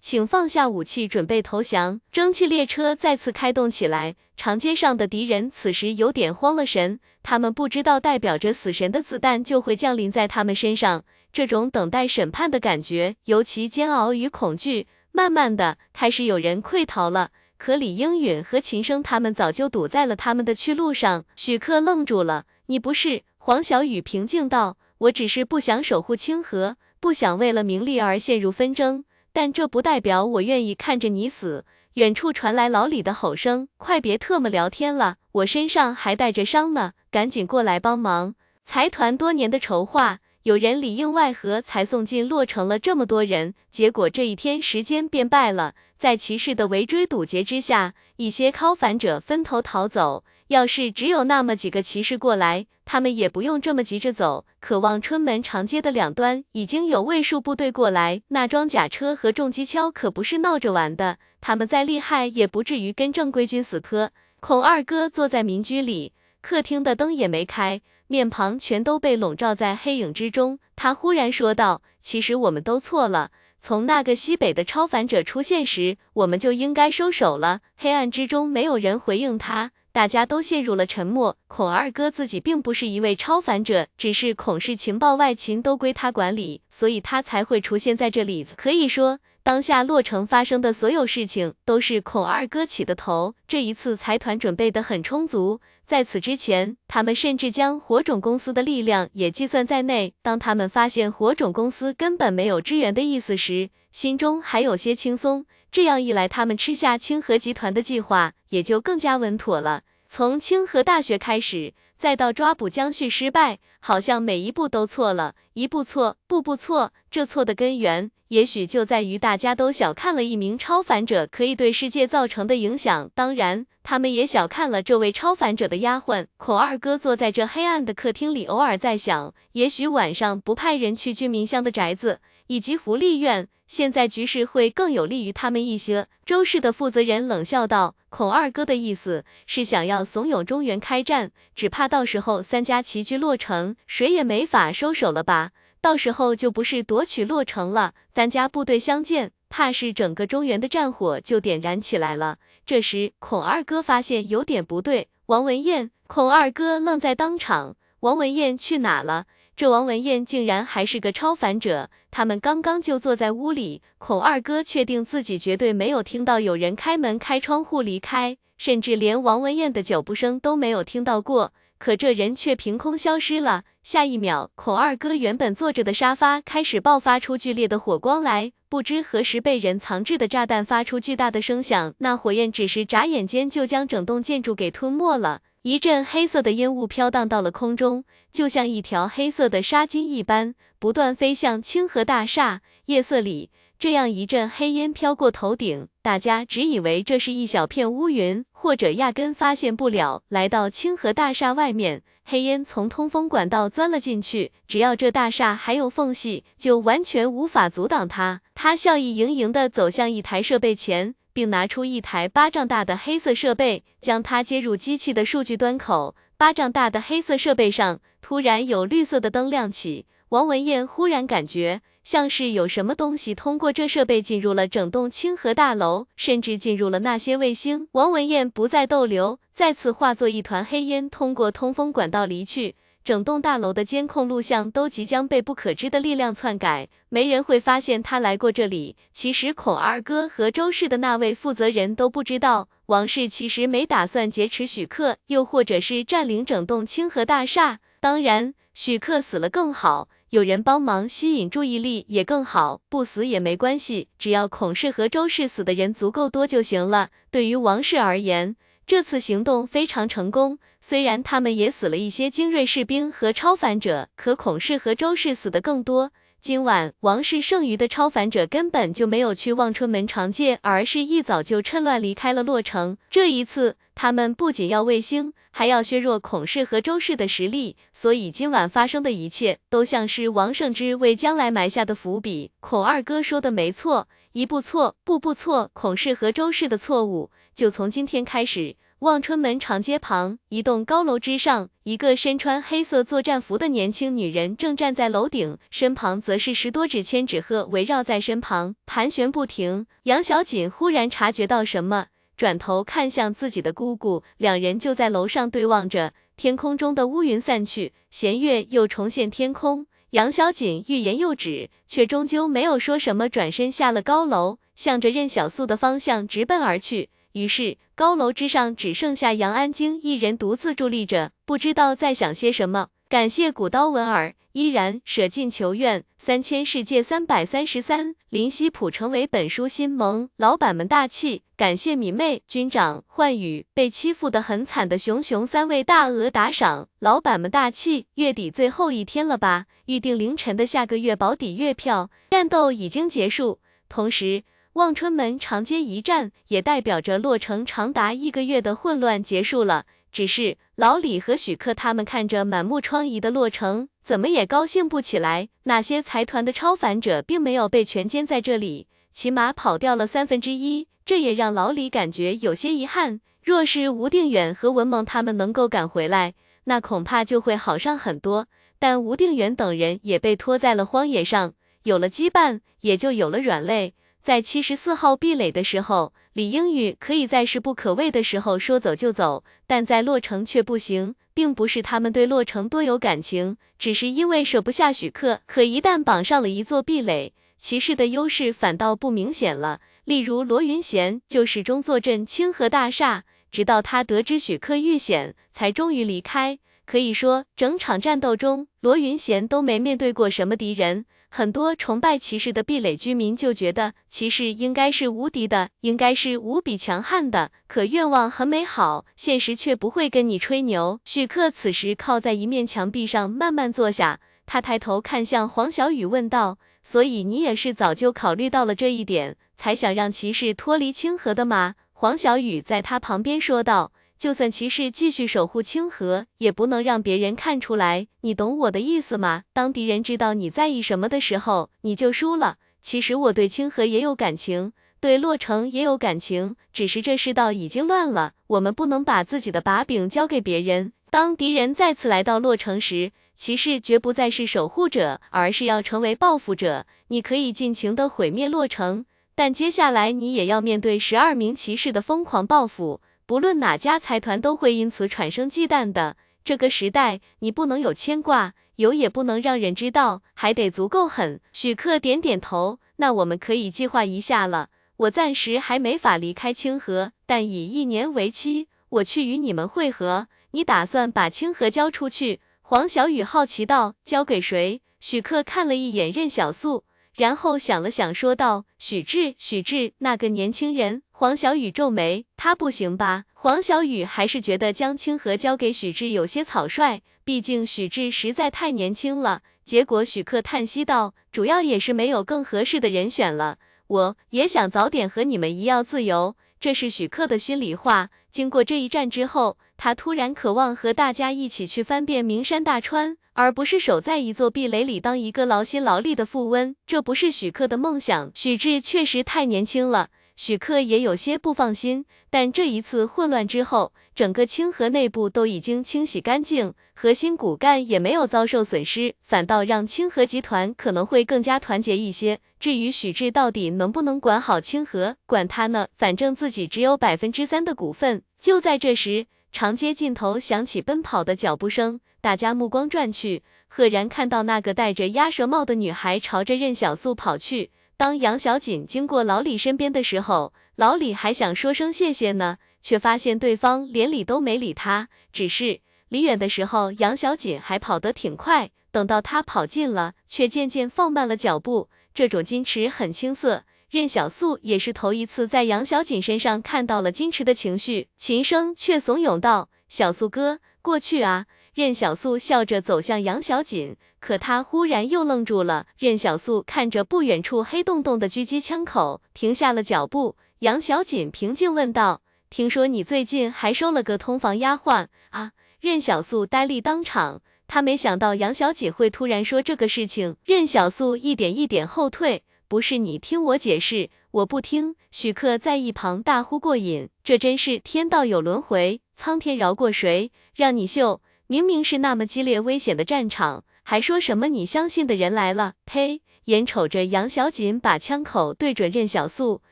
请放下武器，准备投降。蒸汽列车再次开动起来，长街上的敌人此时有点慌了神，他们不知道代表着死神的子弹就会降临在他们身上，这种等待审判的感觉尤其煎熬与恐惧。慢慢的，开始有人溃逃了，可李英允和秦升他们早就堵在了他们的去路上。许克愣住了，你不是？黄小雨平静道。我只是不想守护清河，不想为了名利而陷入纷争，但这不代表我愿意看着你死。远处传来老李的吼声：“快别特么聊天了，我身上还带着伤呢，赶紧过来帮忙！”财团多年的筹划，有人里应外合才送进洛城了这么多人，结果这一天时间便败了，在骑士的围追堵截之下，一些靠反者分头逃走。要是只有那么几个骑士过来，他们也不用这么急着走。渴望春门长街的两端已经有卫戍部队过来，那装甲车和重机枪可不是闹着玩的。他们再厉害，也不至于跟正规军死磕。孔二哥坐在民居里，客厅的灯也没开，面庞全都被笼罩在黑影之中。他忽然说道：“其实我们都错了。从那个西北的超凡者出现时，我们就应该收手了。”黑暗之中，没有人回应他。大家都陷入了沉默。孔二哥自己并不是一位超凡者，只是孔氏情报外勤都归他管理，所以他才会出现在这里。可以说，当下洛城发生的所有事情都是孔二哥起的头。这一次财团准备的很充足，在此之前，他们甚至将火种公司的力量也计算在内。当他们发现火种公司根本没有支援的意思时，心中还有些轻松。这样一来，他们吃下清河集团的计划也就更加稳妥了。从清河大学开始，再到抓捕江旭失败，好像每一步都错了，一步错，步步错。这错的根源，也许就在于大家都小看了一名超凡者可以对世界造成的影响。当然，他们也小看了这位超凡者的丫鬟。孔二哥坐在这黑暗的客厅里，偶尔在想，也许晚上不派人去居民乡的宅子以及福利院。现在局势会更有利于他们一些。周氏的负责人冷笑道：“孔二哥的意思是想要怂恿中原开战，只怕到时候三家齐聚洛城，谁也没法收手了吧？到时候就不是夺取洛城了，三家部队相见，怕是整个中原的战火就点燃起来了。”这时，孔二哥发现有点不对，王文燕。孔二哥愣在当场，王文燕去哪了？这王文燕竟然还是个超凡者，他们刚刚就坐在屋里，孔二哥确定自己绝对没有听到有人开门开窗户离开，甚至连王文燕的脚步声都没有听到过。可这人却凭空消失了，下一秒，孔二哥原本坐着的沙发开始爆发出剧烈的火光来，不知何时被人藏置的炸弹发出巨大的声响，那火焰只是眨眼间就将整栋建筑给吞没了。一阵黑色的烟雾飘荡到了空中，就像一条黑色的纱巾一般，不断飞向清河大厦。夜色里，这样一阵黑烟飘过头顶，大家只以为这是一小片乌云，或者压根发现不了。来到清河大厦外面，黑烟从通风管道钻了进去，只要这大厦还有缝隙，就完全无法阻挡它。他笑意盈盈地走向一台设备前。并拿出一台巴掌大的黑色设备，将它接入机器的数据端口。巴掌大的黑色设备上突然有绿色的灯亮起。王文燕忽然感觉像是有什么东西通过这设备进入了整栋清河大楼，甚至进入了那些卫星。王文燕不再逗留，再次化作一团黑烟，通过通风管道离去。整栋大楼的监控录像都即将被不可知的力量篡改，没人会发现他来过这里。其实孔二哥和周氏的那位负责人都不知道，王氏其实没打算劫持许克，又或者是占领整栋清河大厦。当然，许克死了更好，有人帮忙吸引注意力也更好，不死也没关系，只要孔氏和周氏死的人足够多就行了。对于王氏而言，这次行动非常成功，虽然他们也死了一些精锐士兵和超凡者，可孔氏和周氏死的更多。今晚王氏剩余的超凡者根本就没有去望春门长界，而是一早就趁乱离开了洛城。这一次，他们不仅要卫星，还要削弱孔氏和周氏的实力。所以今晚发生的一切，都像是王胜之为将来埋下的伏笔。孔二哥说的没错，一步错，步步错。孔氏和周氏的错误，就从今天开始。望春门长街旁，一栋高楼之上，一个身穿黑色作战服的年轻女人正站在楼顶，身旁则是十多只千纸鹤围绕在身旁，盘旋不停。杨小锦忽然察觉到什么，转头看向自己的姑姑，两人就在楼上对望着。天空中的乌云散去，弦月又重现天空。杨小锦欲言又止，却终究没有说什么，转身下了高楼，向着任小素的方向直奔而去。于是。高楼之上只剩下杨安京一人独自伫立着，不知道在想些什么。感谢古刀文儿依然舍近求远，三千世界三百三十三林夕普成为本书新盟老板们大气。感谢米妹军长幻宇被欺负的很惨的熊熊三位大额打赏，老板们大气。月底最后一天了吧？预定凌晨的下个月保底月票。战斗已经结束，同时。望春门长街一战，也代表着洛城长达一个月的混乱结束了。只是老李和许克他们看着满目疮痍的洛城，怎么也高兴不起来。那些财团的超凡者并没有被全歼在这里，起码跑掉了三分之一，这也让老李感觉有些遗憾。若是吴定远和文蒙他们能够赶回来，那恐怕就会好上很多。但吴定远等人也被拖在了荒野上，有了羁绊，也就有了软肋。在七十四号壁垒的时候，李英宇可以在势不可畏的时候说走就走，但在洛城却不行，并不是他们对洛城多有感情，只是因为舍不下许克。可一旦绑上了一座壁垒，骑士的优势反倒不明显了。例如罗云贤就始终坐镇清河大厦，直到他得知许克遇险，才终于离开。可以说，整场战斗中，罗云贤都没面对过什么敌人。很多崇拜骑士的壁垒居民就觉得骑士应该是无敌的，应该是无比强悍的。可愿望很美好，现实却不会跟你吹牛。许克此时靠在一面墙壁上慢慢坐下，他抬头看向黄小雨问道：“所以你也是早就考虑到了这一点，才想让骑士脱离清河的吗？”黄小雨在他旁边说道。就算骑士继续守护清河，也不能让别人看出来。你懂我的意思吗？当敌人知道你在意什么的时候，你就输了。其实我对清河也有感情，对洛城也有感情，只是这世道已经乱了，我们不能把自己的把柄交给别人。当敌人再次来到洛城时，骑士绝不再是守护者，而是要成为报复者。你可以尽情的毁灭洛城，但接下来你也要面对十二名骑士的疯狂报复。不论哪家财团都会因此产生忌惮的。这个时代，你不能有牵挂，有也不能让人知道，还得足够狠。许克点点头，那我们可以计划一下了。我暂时还没法离开清河，但以一年为期，我去与你们会合。你打算把清河交出去？黄小雨好奇道。交给谁？许克看了一眼任小素。然后想了想，说道：“许志，许志，那个年轻人。”黄小雨皱眉：“他不行吧？”黄小雨还是觉得将清河交给许志有些草率，毕竟许志实在太年轻了。结果许克叹息道：“主要也是没有更合适的人选了。我也想早点和你们一样自由。”这是许克的心里话。经过这一战之后，他突然渴望和大家一起去翻遍名山大川。而不是守在一座壁垒里当一个劳心劳力的富翁，这不是许克的梦想。许志确实太年轻了，许克也有些不放心。但这一次混乱之后，整个清河内部都已经清洗干净，核心骨干也没有遭受损失，反倒让清河集团可能会更加团结一些。至于许志到底能不能管好清河，管他呢，反正自己只有百分之三的股份。就在这时，长街尽头响起奔跑的脚步声。大家目光转去，赫然看到那个戴着鸭舌帽的女孩朝着任小素跑去。当杨小锦经过老李身边的时候，老李还想说声谢谢呢，却发现对方连理都没理他。只是离远的时候，杨小锦还跑得挺快，等到他跑近了，却渐渐放慢了脚步。这种矜持很青涩，任小素也是头一次在杨小锦身上看到了矜持的情绪。琴声却怂恿道：“小素哥，过去啊！”任小素笑着走向杨小锦，可他忽然又愣住了。任小素看着不远处黑洞洞的狙击枪口，停下了脚步。杨小锦平静问道：“听说你最近还收了个通房丫鬟啊？”任小素呆立当场，他没想到杨小锦会突然说这个事情。任小素一点一点后退：“不是你听我解释，我不听。”许克在一旁大呼过瘾：“这真是天道有轮回，苍天饶过谁？让你秀！明明是那么激烈危险的战场，还说什么你相信的人来了？呸！”眼瞅着杨小锦把枪口对准任小素。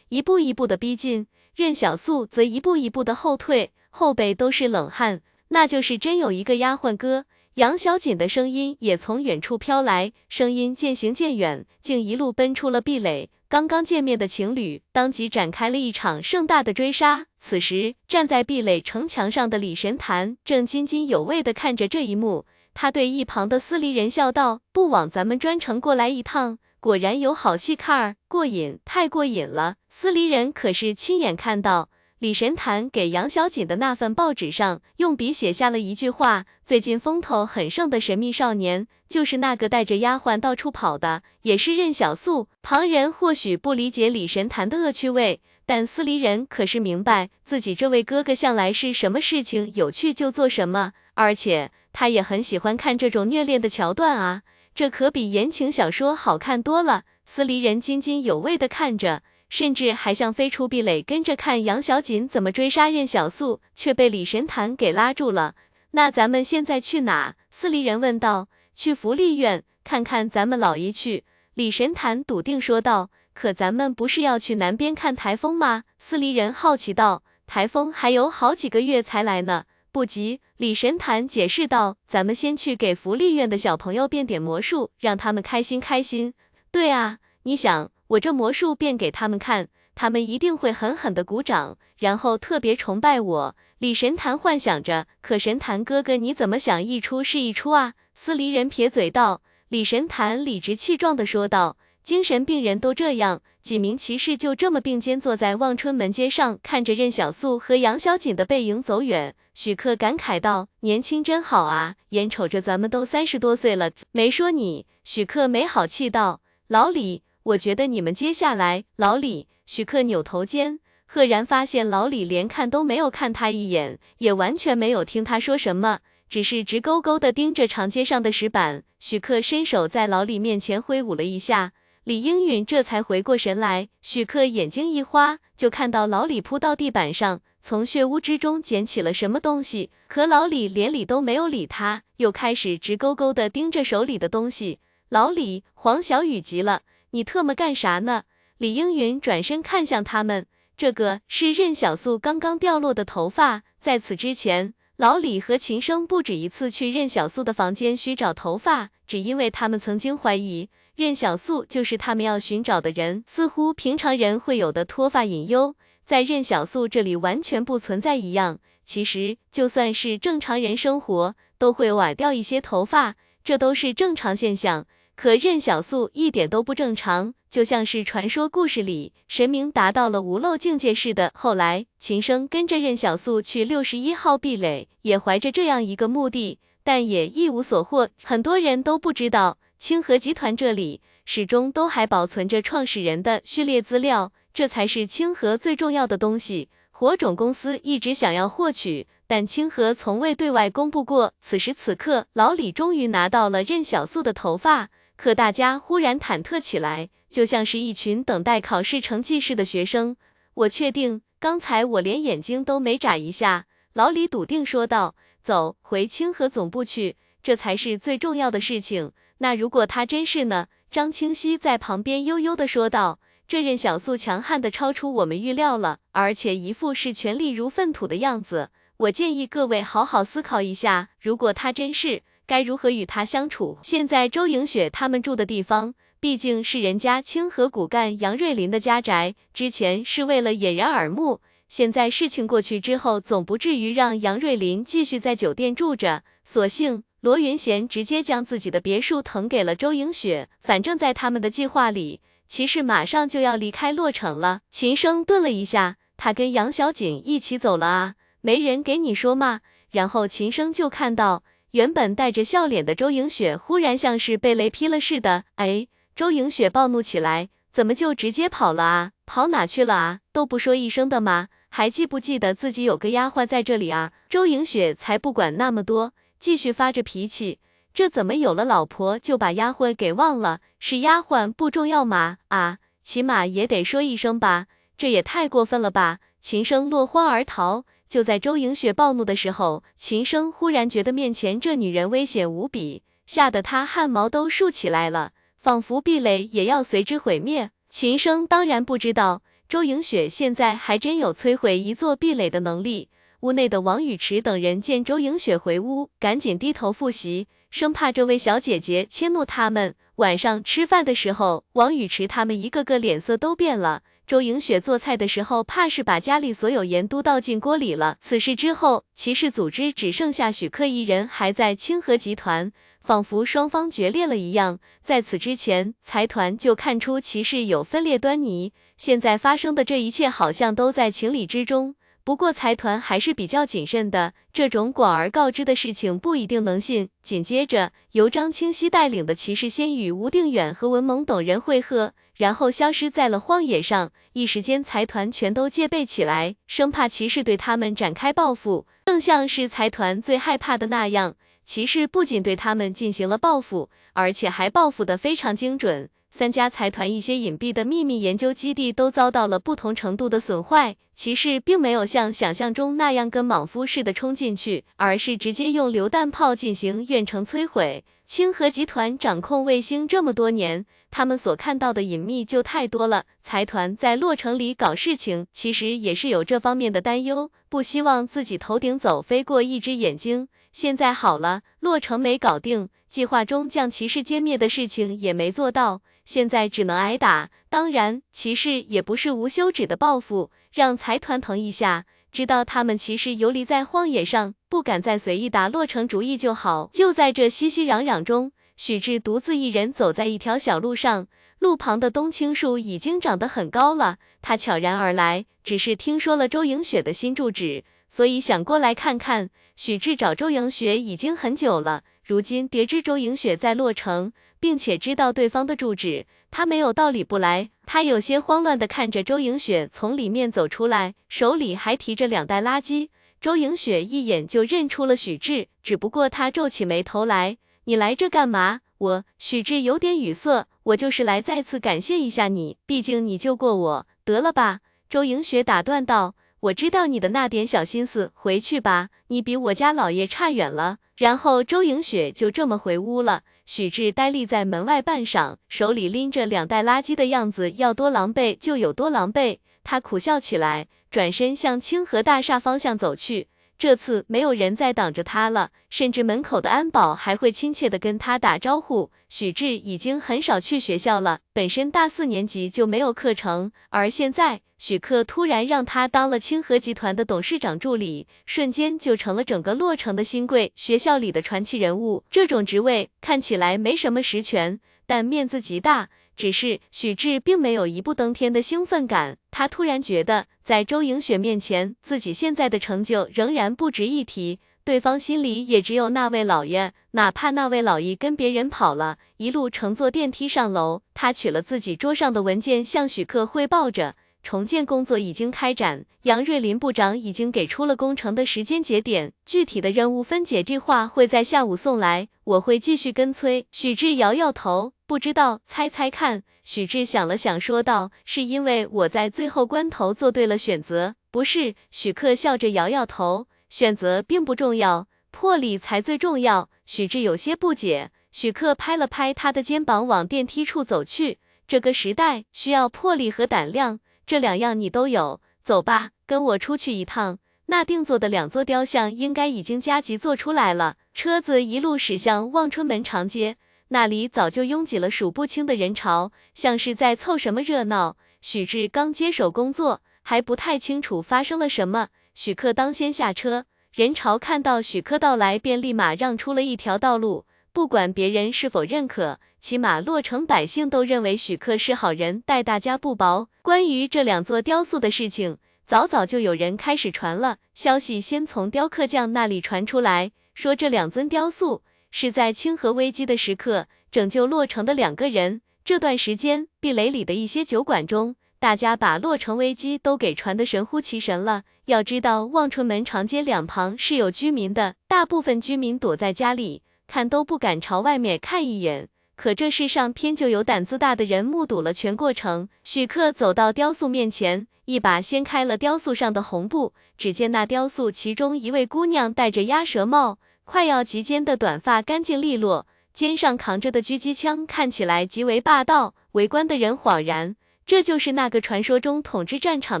一步一步的逼近，任小素则一步一步的后退，后背都是冷汗。那就是真有一个丫鬟哥。杨小锦的声音也从远处飘来，声音渐行渐远，竟一路奔出了壁垒。刚刚见面的情侣当即展开了一场盛大的追杀。此时站在壁垒城墙上的李神坛正津津有味的看着这一幕，他对一旁的司离人笑道：“不枉咱们专程过来一趟。”果然有好戏看儿，过瘾，太过瘾了。司离人可是亲眼看到李神坛给杨小锦的那份报纸上用笔写下了一句话：最近风头很盛的神秘少年，就是那个带着丫鬟到处跑的，也是任小素。旁人或许不理解李神坛的恶趣味，但司离人可是明白自己这位哥哥向来是什么事情有趣就做什么，而且他也很喜欢看这种虐恋的桥段啊。这可比言情小说好看多了。司离人津津有味的看着，甚至还想飞出壁垒，跟着看杨小锦怎么追杀任小素，却被李神坛给拉住了。那咱们现在去哪？司离人问道。去福利院看看咱们老姨去。李神坛笃定说道。可咱们不是要去南边看台风吗？司离人好奇道。台风还有好几个月才来呢。不急，李神坛解释道：“咱们先去给福利院的小朋友变点魔术，让他们开心开心。对啊，你想，我这魔术变给他们看，他们一定会狠狠的鼓掌，然后特别崇拜我。”李神坛幻想着。可神坛哥哥，你怎么想一出是一出啊？司离人撇嘴道。李神坛理直气壮的说道：“精神病人都这样。”几名骑士就这么并肩坐在望春门街上，看着任小素和杨小锦的背影走远。许克感慨道：“年轻真好啊，眼瞅着咱们都三十多岁了，没说你。”许克没好气道：“老李，我觉得你们接下来……”老李，许克扭头间，赫然发现老李连看都没有看他一眼，也完全没有听他说什么，只是直勾勾的盯着长街上的石板。许克伸手在老李面前挥舞了一下。李英允这才回过神来，许克眼睛一花，就看到老李扑到地板上，从血污之中捡起了什么东西。可老李连理都没有理他，又开始直勾勾的盯着手里的东西。老李，黄小雨急了，你特么干啥呢？李英云转身看向他们，这个是任小素刚刚掉落的头发。在此之前，老李和秦生不止一次去任小素的房间寻找头发，只因为他们曾经怀疑。任小素就是他们要寻找的人，似乎平常人会有的脱发隐忧，在任小素这里完全不存在一样。其实就算是正常人生活，都会崴掉一些头发，这都是正常现象。可任小素一点都不正常，就像是传说故事里神明达到了无漏境界似的。后来秦升跟着任小素去六十一号壁垒，也怀着这样一个目的，但也一无所获。很多人都不知道。清河集团这里始终都还保存着创始人的序列资料，这才是清河最重要的东西。火种公司一直想要获取，但清河从未对外公布过。此时此刻，老李终于拿到了任小素的头发，可大家忽然忐忑起来，就像是一群等待考试成绩似的学生。我确定，刚才我连眼睛都没眨一下。老李笃定说道：“走，回清河总部去，这才是最重要的事情。”那如果他真是呢？张清溪在旁边悠悠的说道：“这任小素强悍的超出我们预料了，而且一副视权力如粪土的样子。我建议各位好好思考一下，如果他真是，该如何与他相处？现在周莹雪他们住的地方，毕竟是人家清河骨干杨瑞林的家宅，之前是为了掩人耳目，现在事情过去之后，总不至于让杨瑞林继续在酒店住着，索性。”罗云贤直接将自己的别墅腾给了周莹雪，反正在他们的计划里，骑士马上就要离开洛城了。秦升顿了一下，他跟杨小景一起走了啊？没人给你说吗？然后秦升就看到原本带着笑脸的周莹雪忽然像是被雷劈了似的，哎！周莹雪暴怒起来，怎么就直接跑了啊？跑哪去了啊？都不说一声的吗？还记不记得自己有个丫鬟在这里啊？周莹雪才不管那么多，继续发着脾气。这怎么有了老婆就把丫鬟给忘了？是丫鬟不重要吗？啊，起码也得说一声吧，这也太过分了吧！秦生落荒而逃。就在周莹雪暴怒的时候，秦生忽然觉得面前这女人危险无比，吓得他汗毛都竖起来了，仿佛壁垒也要随之毁灭。秦生当然不知道。周莹雪现在还真有摧毁一座壁垒的能力。屋内的王雨池等人见周莹雪回屋，赶紧低头复习，生怕这位小姐姐迁怒他们。晚上吃饭的时候，王雨池他们一个个脸色都变了。周莹雪做菜的时候，怕是把家里所有盐都倒进锅里了。此事之后，骑士组织只剩下许克一人还在清河集团。仿佛双方决裂了一样。在此之前，财团就看出骑士有分裂端倪。现在发生的这一切，好像都在情理之中。不过财团还是比较谨慎的，这种广而告之的事情不一定能信。紧接着，由张清溪带领的骑士先与吴定远和文蒙等人会合，然后消失在了荒野上。一时间，财团全都戒备起来，生怕骑士对他们展开报复，更像是财团最害怕的那样。骑士不仅对他们进行了报复，而且还报复的非常精准。三家财团一些隐蔽的秘密研究基地都遭到了不同程度的损坏。骑士并没有像想象中那样跟莽夫似的冲进去，而是直接用榴弹炮进行远程摧毁。清河集团掌控卫星这么多年，他们所看到的隐秘就太多了。财团在洛城里搞事情，其实也是有这方面的担忧，不希望自己头顶走飞过一只眼睛。现在好了，洛城没搞定，计划中将骑士歼灭的事情也没做到，现在只能挨打。当然，骑士也不是无休止的报复，让财团疼一下，知道他们骑士游离在荒野上，不敢再随意打洛城主意就好。就在这熙熙攘攘中，许志独自一人走在一条小路上，路旁的冬青树已经长得很高了。他悄然而来，只是听说了周莹雪的新住址，所以想过来看看。许志找周莹雪已经很久了，如今得知周莹雪在洛城，并且知道对方的住址，他没有道理不来。他有些慌乱的看着周莹雪从里面走出来，手里还提着两袋垃圾。周莹雪一眼就认出了许志，只不过他皱起眉头来：“你来这干嘛？”我许志有点语塞：“我就是来再次感谢一下你，毕竟你救过我。”得了吧，周莹雪打断道。我知道你的那点小心思，回去吧，你比我家老爷差远了。然后周莹雪就这么回屋了。许志呆立在门外半晌，手里拎着两袋垃圾的样子，要多狼狈就有多狼狈。他苦笑起来，转身向清河大厦方向走去。这次没有人再挡着他了，甚至门口的安保还会亲切的跟他打招呼。许志已经很少去学校了，本身大四年级就没有课程，而现在许克突然让他当了清河集团的董事长助理，瞬间就成了整个洛城的新贵，学校里的传奇人物。这种职位看起来没什么实权，但面子极大。只是许志并没有一步登天的兴奋感，他突然觉得在周莹雪面前，自己现在的成就仍然不值一提，对方心里也只有那位老爷，哪怕那位老爷跟别人跑了，一路乘坐电梯上楼，他取了自己桌上的文件，向许克汇报着。重建工作已经开展，杨瑞林部长已经给出了工程的时间节点，具体的任务分解计划会在下午送来，我会继续跟催。许志摇摇头，不知道，猜猜看。许志想了想，说道：“是因为我在最后关头做对了选择，不是？”许克笑着摇摇头，选择并不重要，魄力才最重要。许志有些不解，许克拍了拍他的肩膀，往电梯处走去。这个时代需要魄力和胆量。这两样你都有，走吧，跟我出去一趟。那定做的两座雕像应该已经加急做出来了。车子一路驶向望春门长街，那里早就拥挤了数不清的人潮，像是在凑什么热闹。许志刚接手工作，还不太清楚发生了什么。许克当先下车，人潮看到许克到来，便立马让出了一条道路。不管别人是否认可，起码洛城百姓都认为许克是好人，待大家不薄。关于这两座雕塑的事情，早早就有人开始传了。消息先从雕刻匠那里传出来，说这两尊雕塑是在清河危机的时刻拯救洛城的两个人。这段时间，壁垒里的一些酒馆中，大家把洛城危机都给传得神乎其神了。要知道，望春门长街两旁是有居民的，大部分居民躲在家里看都不敢朝外面看一眼。可这世上偏就有胆子大的人目睹了全过程。许克走到雕塑面前，一把掀开了雕塑上的红布，只见那雕塑其中一位姑娘戴着鸭舌帽，快要及肩的短发干净利落，肩上扛着的狙击枪看起来极为霸道。围观的人恍然，这就是那个传说中统治战场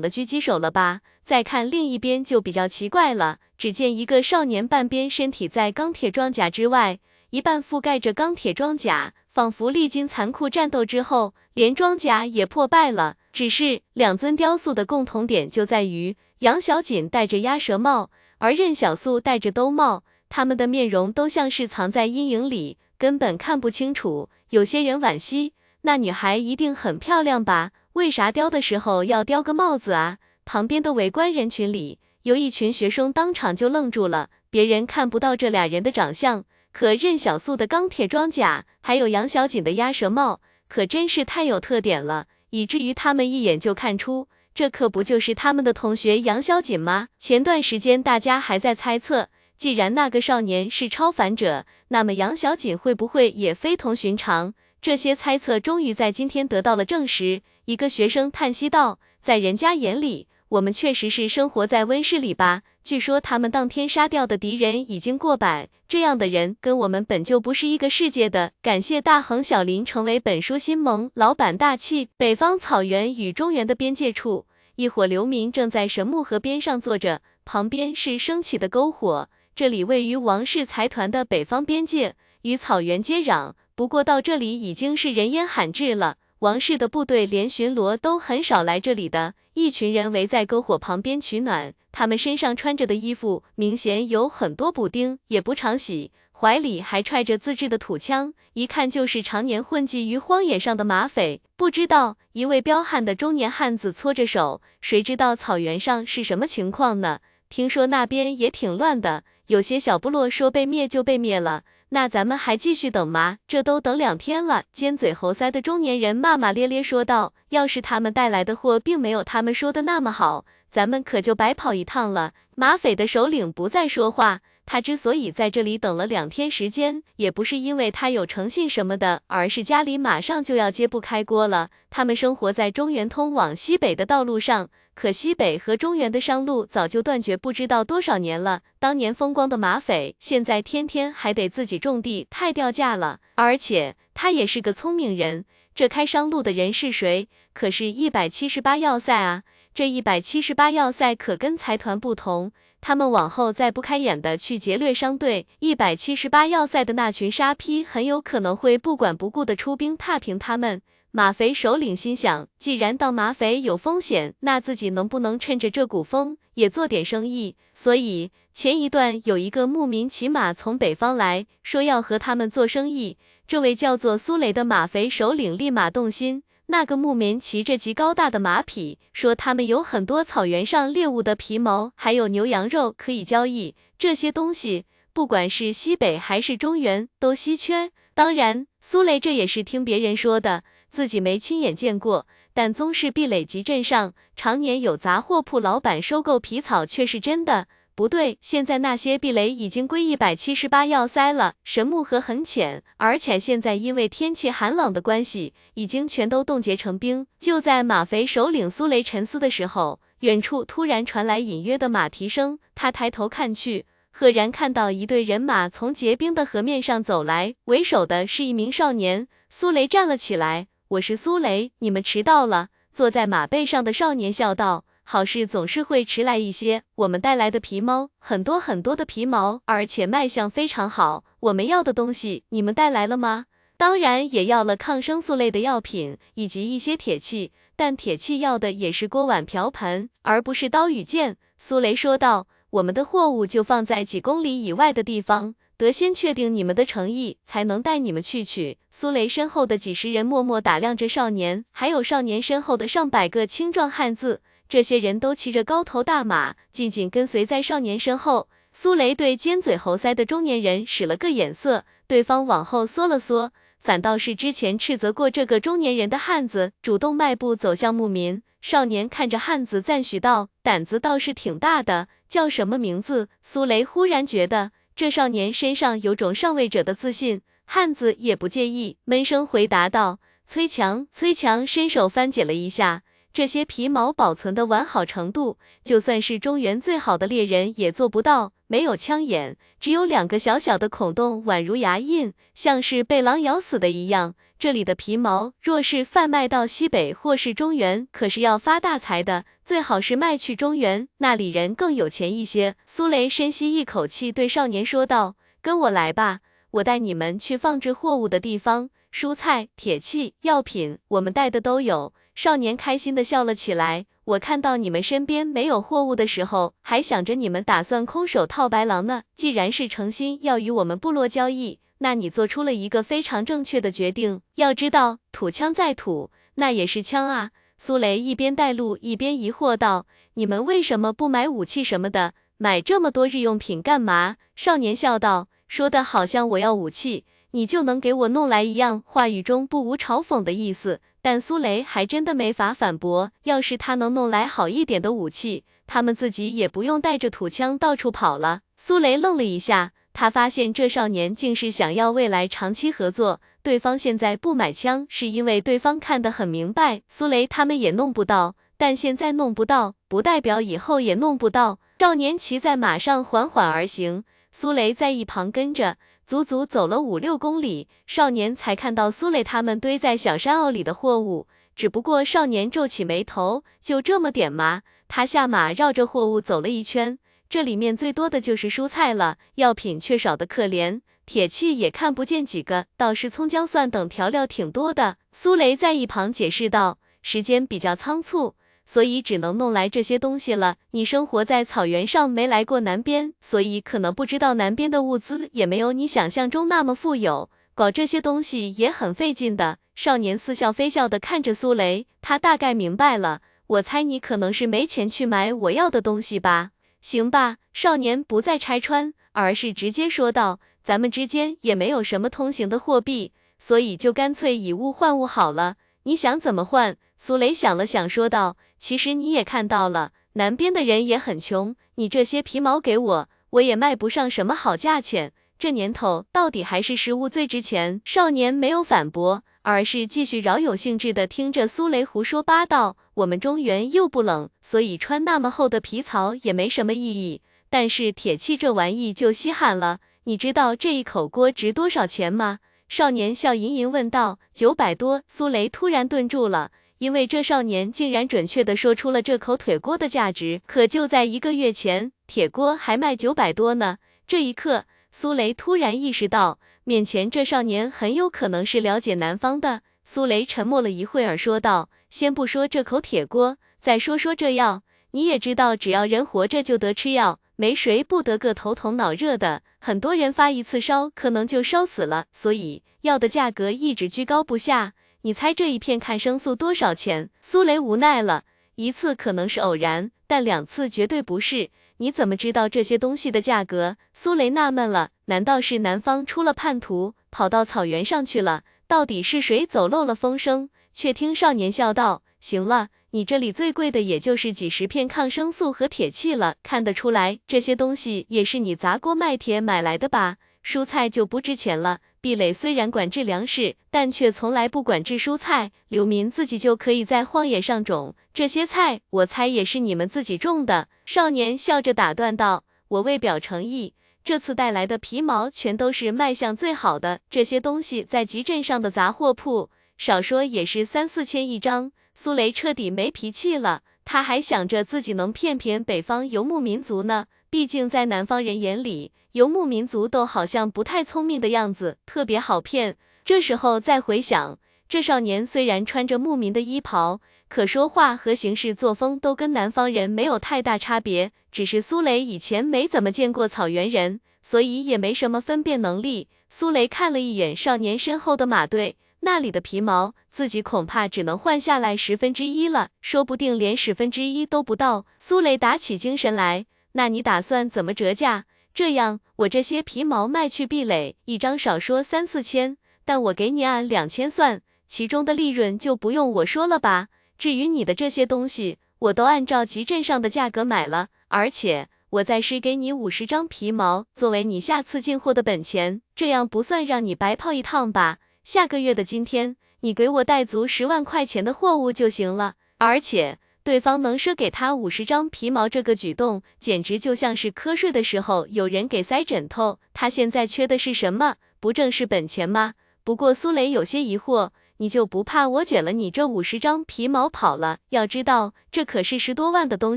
的狙击手了吧？再看另一边就比较奇怪了，只见一个少年半边身体在钢铁装甲之外，一半覆盖着钢铁装甲。仿佛历经残酷战斗之后，连装甲也破败了。只是两尊雕塑的共同点就在于，杨小锦戴着鸭舌帽，而任小素戴着兜帽，他们的面容都像是藏在阴影里，根本看不清楚。有些人惋惜，那女孩一定很漂亮吧？为啥雕的时候要雕个帽子啊？旁边的围观人群里，有一群学生当场就愣住了，别人看不到这俩人的长相。可任小素的钢铁装甲，还有杨小锦的鸭舌帽，可真是太有特点了，以至于他们一眼就看出，这可不就是他们的同学杨小锦吗？前段时间大家还在猜测，既然那个少年是超凡者，那么杨小锦会不会也非同寻常？这些猜测终于在今天得到了证实。一个学生叹息道：“在人家眼里，我们确实是生活在温室里吧。”据说他们当天杀掉的敌人已经过百，这样的人跟我们本就不是一个世界的。感谢大恒小林成为本书新盟老板大气。北方草原与中原的边界处，一伙流民正在神木河边上坐着，旁边是升起的篝火。这里位于王氏财团的北方边界，与草原接壤。不过到这里已经是人烟罕至了，王氏的部队连巡逻都很少来这里的。一群人围在篝火旁边取暖。他们身上穿着的衣服明显有很多补丁，也不常洗，怀里还揣着自制的土枪，一看就是常年混迹于荒野上的马匪。不知道一位彪悍的中年汉子搓着手，谁知道草原上是什么情况呢？听说那边也挺乱的，有些小部落说被灭就被灭了。那咱们还继续等吗？这都等两天了。尖嘴猴腮的中年人骂骂咧咧说道：“要是他们带来的货并没有他们说的那么好。”咱们可就白跑一趟了。马匪的首领不再说话。他之所以在这里等了两天时间，也不是因为他有诚信什么的，而是家里马上就要揭不开锅了。他们生活在中原通往西北的道路上，可西北和中原的商路早就断绝不知道多少年了。当年风光的马匪，现在天天还得自己种地，太掉价了。而且他也是个聪明人，这开商路的人是谁？可是一百七十八要塞啊！这一百七十八要塞可跟财团不同，他们往后再不开眼的去劫掠商队，一百七十八要塞的那群沙批很有可能会不管不顾的出兵踏平他们。马匪首领心想，既然当马匪有风险，那自己能不能趁着这股风也做点生意？所以前一段有一个牧民骑马从北方来说要和他们做生意，这位叫做苏雷的马匪首领立马动心。那个牧民骑着极高大的马匹，说他们有很多草原上猎物的皮毛，还有牛羊肉可以交易。这些东西，不管是西北还是中原，都稀缺。当然，苏雷这也是听别人说的，自己没亲眼见过。但宗室壁垒集镇上常年有杂货铺老板收购皮草，却是真的。不对，现在那些壁垒已经归一百七十八要塞了。神木河很浅，而且现在因为天气寒冷的关系，已经全都冻结成冰。就在马肥首领苏雷沉思的时候，远处突然传来隐约的马蹄声。他抬头看去，赫然看到一队人马从结冰的河面上走来，为首的是一名少年。苏雷站了起来：“我是苏雷，你们迟到了。”坐在马背上的少年笑道。好事总是会迟来一些。我们带来的皮毛很多很多的皮毛，而且卖相非常好。我们要的东西你们带来了吗？当然也要了抗生素类的药品以及一些铁器，但铁器要的也是锅碗瓢盆，而不是刀与剑。苏雷说道：“我们的货物就放在几公里以外的地方，得先确定你们的诚意，才能带你们去取。”苏雷身后的几十人默默打量着少年，还有少年身后的上百个青壮汉子。这些人都骑着高头大马，紧紧跟随在少年身后。苏雷对尖嘴猴腮的中年人使了个眼色，对方往后缩了缩，反倒是之前斥责过这个中年人的汉子主动迈步走向牧民。少年看着汉子赞许道：“胆子倒是挺大的，叫什么名字？”苏雷忽然觉得这少年身上有种上位者的自信，汉子也不介意，闷声回答道。崔强，崔强伸手翻解了一下这些皮毛，保存的完好程度，就算是中原最好的猎人也做不到。没有枪眼，只有两个小小的孔洞，宛如牙印，像是被狼咬死的一样。这里的皮毛，若是贩卖到西北或是中原，可是要发大财的。最好是卖去中原，那里人更有钱一些。苏雷深吸一口气，对少年说道：“跟我来吧，我带你们去放置货物的地方。”蔬菜、铁器、药品，我们带的都有。少年开心的笑了起来。我看到你们身边没有货物的时候，还想着你们打算空手套白狼呢。既然是诚心要与我们部落交易，那你做出了一个非常正确的决定。要知道，土枪在土，那也是枪啊。苏雷一边带路，一边疑惑道：“你们为什么不买武器什么的？买这么多日用品干嘛？”少年笑道：“说的好像我要武器。”你就能给我弄来一样，话语中不无嘲讽的意思。但苏雷还真的没法反驳，要是他能弄来好一点的武器，他们自己也不用带着土枪到处跑了。苏雷愣了一下，他发现这少年竟是想要未来长期合作。对方现在不买枪，是因为对方看得很明白，苏雷他们也弄不到。但现在弄不到，不代表以后也弄不到。少年骑在马上缓缓而行，苏雷在一旁跟着。足足走了五六公里，少年才看到苏雷他们堆在小山坳里的货物。只不过少年皱起眉头，就这么点吗？他下马绕着货物走了一圈，这里面最多的就是蔬菜了，药品却少得可怜，铁器也看不见几个，倒是葱姜蒜等调料挺多的。苏雷在一旁解释道：“时间比较仓促。”所以只能弄来这些东西了。你生活在草原上，没来过南边，所以可能不知道南边的物资也没有你想象中那么富有，搞这些东西也很费劲的。少年似笑非笑的看着苏雷，他大概明白了。我猜你可能是没钱去买我要的东西吧？行吧。少年不再拆穿，而是直接说道：“咱们之间也没有什么通行的货币，所以就干脆以物换物好了。你想怎么换？”苏雷想了想，说道。其实你也看到了，南边的人也很穷，你这些皮毛给我，我也卖不上什么好价钱。这年头，到底还是食物最值钱。少年没有反驳，而是继续饶有兴致地听着苏雷胡说八道。我们中原又不冷，所以穿那么厚的皮草也没什么意义。但是铁器这玩意就稀罕了。你知道这一口锅值多少钱吗？少年笑吟吟问道。九百多。苏雷突然顿住了。因为这少年竟然准确的说出了这口铁锅的价值，可就在一个月前，铁锅还卖九百多呢。这一刻，苏雷突然意识到，面前这少年很有可能是了解南方的。苏雷沉默了一会儿，说道：“先不说这口铁锅，再说说这药，你也知道，只要人活着就得吃药，没谁不得个头疼脑热的，很多人发一次烧，可能就烧死了，所以药的价格一直居高不下。”你猜这一片抗生素多少钱？苏雷无奈了，一次可能是偶然，但两次绝对不是。你怎么知道这些东西的价格？苏雷纳闷了，难道是南方出了叛徒，跑到草原上去了？到底是谁走漏了风声？却听少年笑道：“行了，你这里最贵的也就是几十片抗生素和铁器了，看得出来这些东西也是你砸锅卖铁买来的吧？蔬菜就不值钱了。”壁垒虽然管制粮食，但却从来不管制蔬菜。流民自己就可以在荒野上种这些菜，我猜也是你们自己种的。少年笑着打断道：“我为表诚意，这次带来的皮毛全都是卖相最好的。这些东西在集镇上的杂货铺，少说也是三四千一张。”苏雷彻底没脾气了，他还想着自己能骗骗北方游牧民族呢。毕竟在南方人眼里，游牧民族都好像不太聪明的样子，特别好骗。这时候再回想，这少年虽然穿着牧民的衣袍，可说话和行事作风都跟南方人没有太大差别。只是苏雷以前没怎么见过草原人，所以也没什么分辨能力。苏雷看了一眼少年身后的马队，那里的皮毛，自己恐怕只能换下来十分之一了，说不定连十分之一都不到。苏雷打起精神来。那你打算怎么折价？这样，我这些皮毛卖去壁垒，一张少说三四千，但我给你按两千算，其中的利润就不用我说了吧。至于你的这些东西，我都按照集镇上的价格买了，而且我再施给你五十张皮毛，作为你下次进货的本钱，这样不算让你白跑一趟吧？下个月的今天，你给我带足十万块钱的货物就行了，而且。对方能赊给他五十张皮毛，这个举动简直就像是瞌睡的时候有人给塞枕头。他现在缺的是什么？不正是本钱吗？不过苏雷有些疑惑，你就不怕我卷了你这五十张皮毛跑了？要知道这可是十多万的东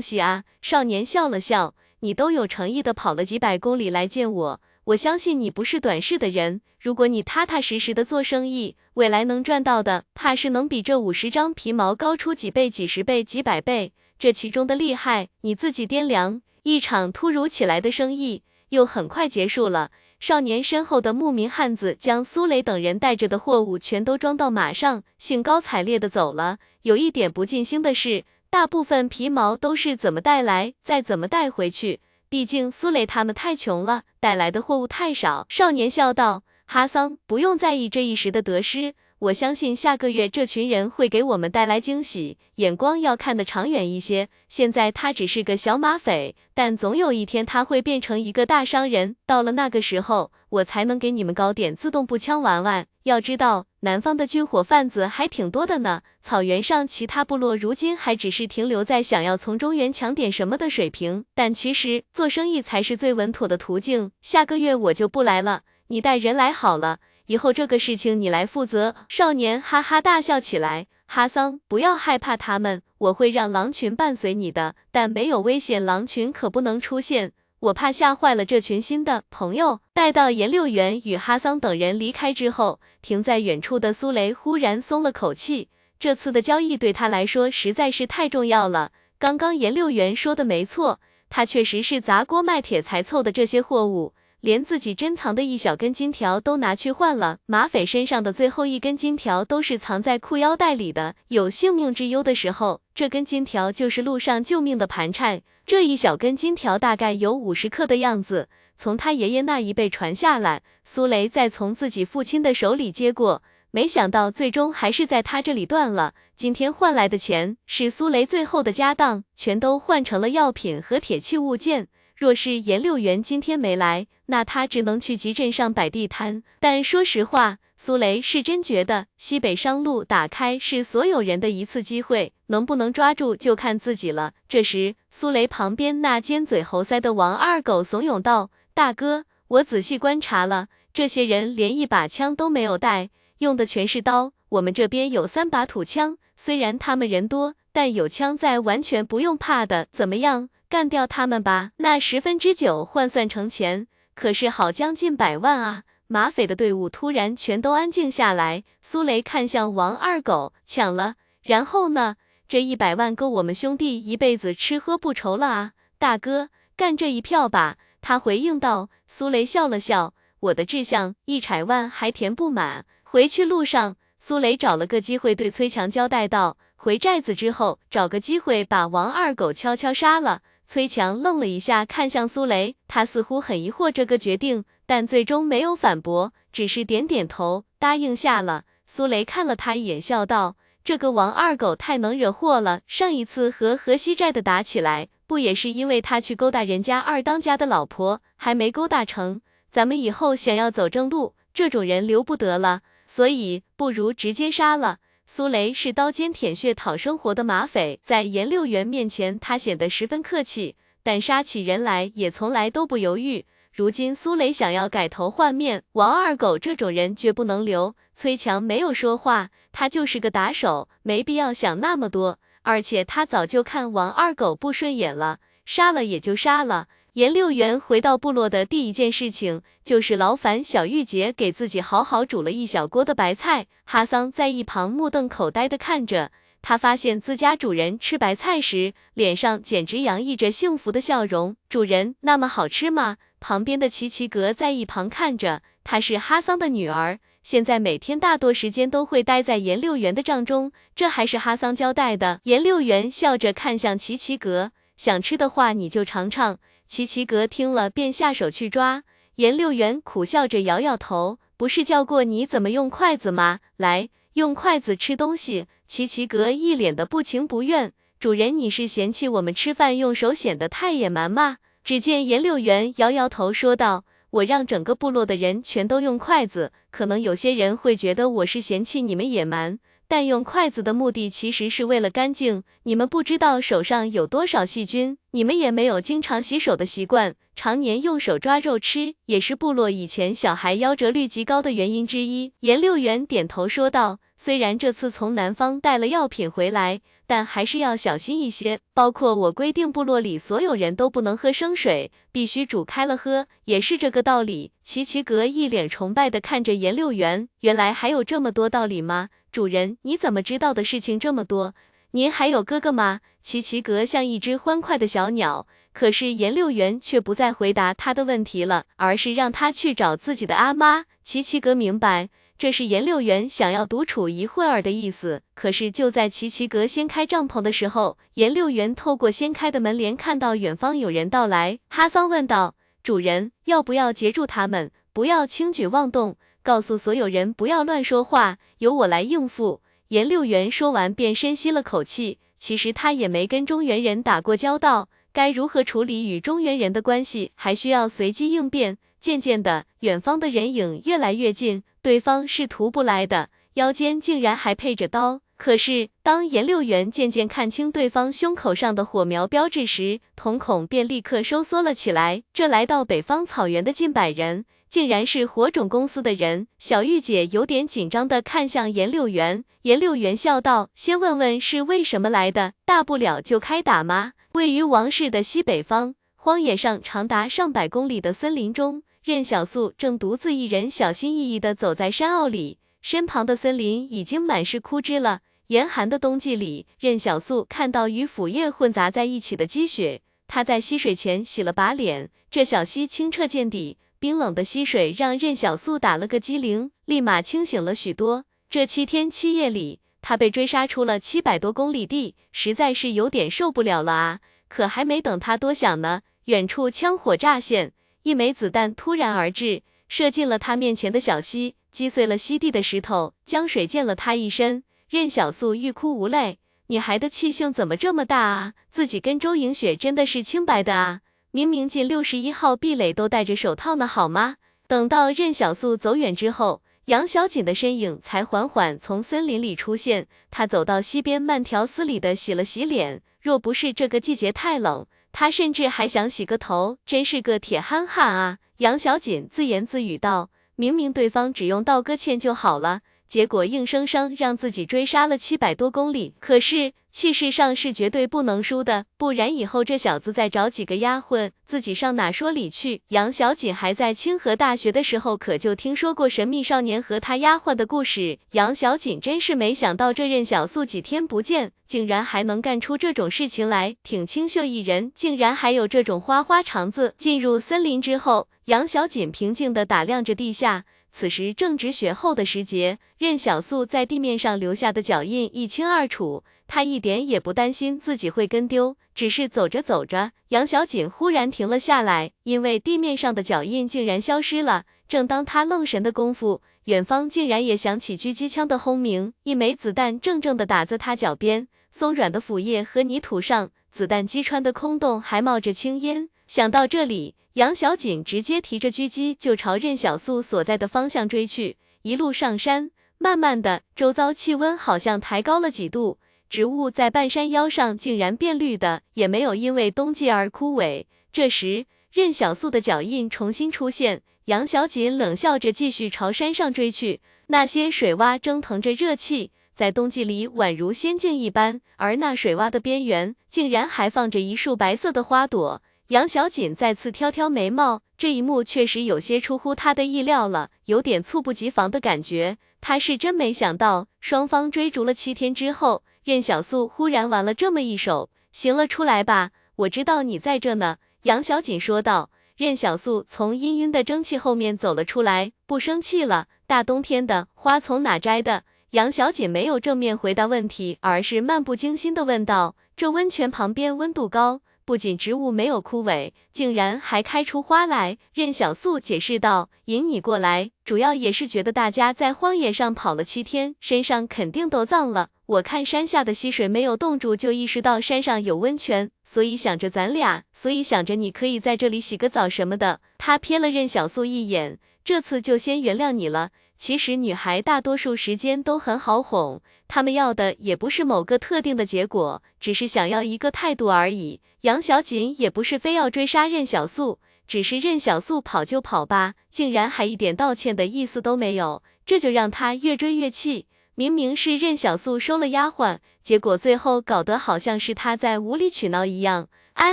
西啊！少年笑了笑，你都有诚意的跑了几百公里来见我。我相信你不是短视的人，如果你踏踏实实的做生意，未来能赚到的，怕是能比这五十张皮毛高出几倍、几十倍、几百倍。这其中的厉害，你自己掂量。一场突如其来的生意又很快结束了。少年身后的牧民汉子将苏雷等人带着的货物全都装到马上，兴高采烈的走了。有一点不尽兴的是，大部分皮毛都是怎么带来，再怎么带回去。毕竟苏雷他们太穷了，带来的货物太少。少年笑道：“哈桑，不用在意这一时的得失，我相信下个月这群人会给我们带来惊喜。眼光要看得长远一些。现在他只是个小马匪，但总有一天他会变成一个大商人。到了那个时候，我才能给你们搞点自动步枪玩玩。要知道。”南方的军火贩子还挺多的呢，草原上其他部落如今还只是停留在想要从中原抢点什么的水平，但其实做生意才是最稳妥的途径。下个月我就不来了，你带人来好了，以后这个事情你来负责。少年哈哈大笑起来，哈桑，不要害怕他们，我会让狼群伴随你的，但没有危险，狼群可不能出现。我怕吓坏了这群新的朋友。待到颜六元与哈桑等人离开之后，停在远处的苏雷忽然松了口气。这次的交易对他来说实在是太重要了。刚刚颜六元说的没错，他确实是砸锅卖铁才凑的这些货物。连自己珍藏的一小根金条都拿去换了。马匪身上的最后一根金条都是藏在裤腰带里的，有性命之忧的时候，这根金条就是路上救命的盘缠。这一小根金条大概有五十克的样子，从他爷爷那一辈传下来，苏雷再从自己父亲的手里接过，没想到最终还是在他这里断了。今天换来的钱是苏雷最后的家当，全都换成了药品和铁器物件。若是颜六元今天没来，那他只能去集镇上摆地摊。但说实话，苏雷是真觉得西北商路打开是所有人的一次机会，能不能抓住就看自己了。这时，苏雷旁边那尖嘴猴腮的王二狗怂恿道：“大哥，我仔细观察了，这些人连一把枪都没有带，用的全是刀。我们这边有三把土枪，虽然他们人多，但有枪在，完全不用怕的。怎么样？”干掉他们吧！那十分之九换算成钱，可是好将近百万啊！马匪的队伍突然全都安静下来。苏雷看向王二狗，抢了，然后呢？这一百万够我们兄弟一辈子吃喝不愁了啊！大哥，干这一票吧！他回应道。苏雷笑了笑，我的志向一百万还填不满。回去路上，苏雷找了个机会对崔强交代道：回寨子之后，找个机会把王二狗悄悄杀了。崔强愣了一下，看向苏雷，他似乎很疑惑这个决定，但最终没有反驳，只是点点头，答应下了。苏雷看了他一眼，笑道：“这个王二狗太能惹祸了，上一次和河西寨的打起来，不也是因为他去勾搭人家二当家的老婆，还没勾搭成？咱们以后想要走正路，这种人留不得了，所以不如直接杀了。”苏雷是刀尖舔血讨生活的马匪，在颜六元面前，他显得十分客气，但杀起人来也从来都不犹豫。如今苏雷想要改头换面，王二狗这种人绝不能留。崔强没有说话，他就是个打手，没必要想那么多。而且他早就看王二狗不顺眼了，杀了也就杀了。颜六元回到部落的第一件事情，就是劳烦小玉姐给自己好好煮了一小锅的白菜。哈桑在一旁目瞪口呆地看着，他发现自家主人吃白菜时，脸上简直洋溢着幸福的笑容。主人，那么好吃吗？旁边的琪琪格在一旁看着，她是哈桑的女儿，现在每天大多时间都会待在颜六元的帐中，这还是哈桑交代的。颜六元笑着看向琪琪格，想吃的话你就尝尝。齐齐格听了便下手去抓，颜六元苦笑着摇摇头，不是教过你怎么用筷子吗？来，用筷子吃东西。齐齐格一脸的不情不愿，主人你是嫌弃我们吃饭用手显得太野蛮吗？只见颜六元摇摇头说道。我让整个部落的人全都用筷子，可能有些人会觉得我是嫌弃你们野蛮，但用筷子的目的其实是为了干净。你们不知道手上有多少细菌，你们也没有经常洗手的习惯，常年用手抓肉吃，也是部落以前小孩夭折率极高的原因之一。颜六元点头说道。虽然这次从南方带了药品回来，但还是要小心一些。包括我规定部落里所有人都不能喝生水，必须煮开了喝，也是这个道理。齐齐格一脸崇拜地看着颜六元，原来还有这么多道理吗？主人，你怎么知道的事情这么多？您还有哥哥吗？齐齐格像一只欢快的小鸟，可是颜六元却不再回答他的问题了，而是让他去找自己的阿妈。齐齐格明白。这是颜六元想要独处一会儿的意思。可是就在齐齐格掀开帐篷的时候，颜六元透过掀开的门帘看到远方有人到来。哈桑问道：“主人，要不要截住他们？不要轻举妄动，告诉所有人不要乱说话，由我来应付。”颜六元说完便深吸了口气。其实他也没跟中原人打过交道，该如何处理与中原人的关系，还需要随机应变。渐渐的，远方的人影越来越近。对方是徒步来的，腰间竟然还配着刀。可是当颜六元渐渐看清对方胸口上的火苗标志时，瞳孔便立刻收缩了起来。这来到北方草原的近百人，竟然是火种公司的人。小玉姐有点紧张的看向颜六元，颜六元笑道：“先问问是为什么来的，大不了就开打吗？”位于王室的西北方，荒野上长达上百公里的森林中。任小素正独自一人小心翼翼地走在山坳里，身旁的森林已经满是枯枝了。严寒的冬季里，任小素看到与腐叶混杂在一起的积雪，她在溪水前洗了把脸。这小溪清澈见底，冰冷的溪水让任小素打了个激灵，立马清醒了许多。这七天七夜里，他被追杀出了七百多公里地，实在是有点受不了了啊！可还没等他多想呢，远处枪火乍现。一枚子弹突然而至，射进了他面前的小溪，击碎了溪地的石头，江水溅了他一身。任小素欲哭无泪，女孩的气性怎么这么大啊？自己跟周莹雪真的是清白的啊？明明进六十一号壁垒都戴着手套呢，好吗？等到任小素走远之后，杨小锦的身影才缓缓从森林里出现。他走到溪边，慢条斯理的洗了洗脸。若不是这个季节太冷。他甚至还想洗个头，真是个铁憨憨啊！杨小锦自言自语道：“明明对方只用道个歉就好了，结果硬生生让自己追杀了七百多公里。可是……”气势上是绝对不能输的，不然以后这小子再找几个丫鬟，自己上哪说理去？杨小锦还在清河大学的时候，可就听说过神秘少年和他丫鬟的故事。杨小锦真是没想到，这任小素几天不见，竟然还能干出这种事情来，挺清秀一人，竟然还有这种花花肠子。进入森林之后，杨小锦平静地打量着地下。此时正值雪后的时节，任小素在地面上留下的脚印一清二楚。他一点也不担心自己会跟丢，只是走着走着，杨小锦忽然停了下来，因为地面上的脚印竟然消失了。正当他愣神的功夫，远方竟然也响起狙击枪的轰鸣，一枚子弹正正的打在他脚边，松软的腐叶和泥土上，子弹击穿的空洞还冒着青烟。想到这里，杨小锦直接提着狙击就朝任小素所在的方向追去。一路上山，慢慢的，周遭气温好像抬高了几度。植物在半山腰上竟然变绿的，也没有因为冬季而枯萎。这时，任小素的脚印重新出现，杨小锦冷笑着继续朝山上追去。那些水洼蒸腾着热气，在冬季里宛如仙境一般，而那水洼的边缘竟然还放着一束白色的花朵。杨小锦再次挑挑眉毛，这一幕确实有些出乎他的意料了，有点猝不及防的感觉。他是真没想到，双方追逐了七天之后。任小素忽然玩了这么一手，行了，出来吧，我知道你在这呢。”杨小锦说道。任小素从氤氲的蒸汽后面走了出来，不生气了。大冬天的，花从哪摘的？杨小锦没有正面回答问题，而是漫不经心的问道。这温泉旁边温度高，不仅植物没有枯萎，竟然还开出花来。任小素解释道：“引你过来，主要也是觉得大家在荒野上跑了七天，身上肯定都脏了。我看山下的溪水没有冻住，就意识到山上有温泉，所以想着咱俩，所以想着你可以在这里洗个澡什么的。”他瞥了任小素一眼，这次就先原谅你了。其实女孩大多数时间都很好哄，她们要的也不是某个特定的结果，只是想要一个态度而已。杨小锦也不是非要追杀任小素，只是任小素跑就跑吧，竟然还一点道歉的意思都没有，这就让他越追越气。明明是任小素收了丫鬟，结果最后搞得好像是他在无理取闹一样。哎，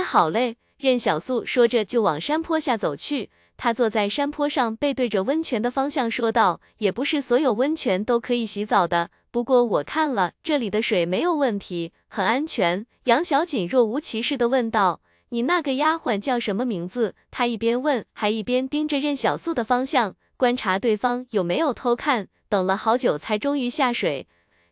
好嘞，任小素说着就往山坡下走去。他坐在山坡上，背对着温泉的方向说道：“也不是所有温泉都可以洗澡的，不过我看了这里的水没有问题，很安全。”杨小锦若无其事地问道：“你那个丫鬟叫什么名字？”他一边问，还一边盯着任小素的方向，观察对方有没有偷看。等了好久，才终于下水。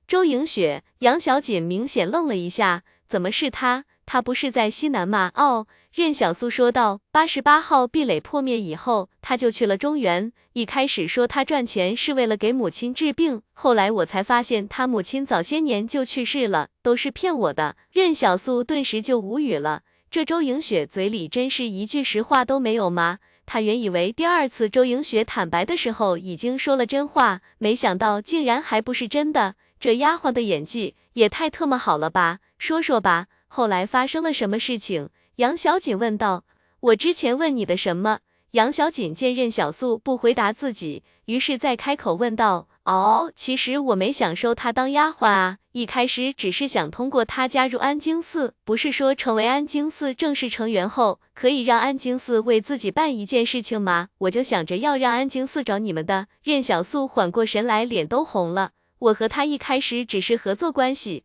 周莹雪，杨小锦明显愣了一下，怎么是他？他不是在西南吗？哦。任小素说道：“八十八号壁垒破灭以后，他就去了中原。一开始说他赚钱是为了给母亲治病，后来我才发现他母亲早些年就去世了，都是骗我的。”任小素顿时就无语了，这周莹雪嘴里真是一句实话都没有吗？他原以为第二次周莹雪坦白的时候已经说了真话，没想到竟然还不是真的。这丫鬟的演技也太特么好了吧？说说吧，后来发生了什么事情？杨小锦问道：“我之前问你的什么？”杨小锦见任小素不回答自己，于是再开口问道：“哦，其实我没想收她当丫鬟啊，一开始只是想通过她加入安京寺，不是说成为安京寺正式成员后，可以让安京寺为自己办一件事情吗？我就想着要让安京寺找你们的。”任小素缓过神来，脸都红了。我和他一开始只是合作关系，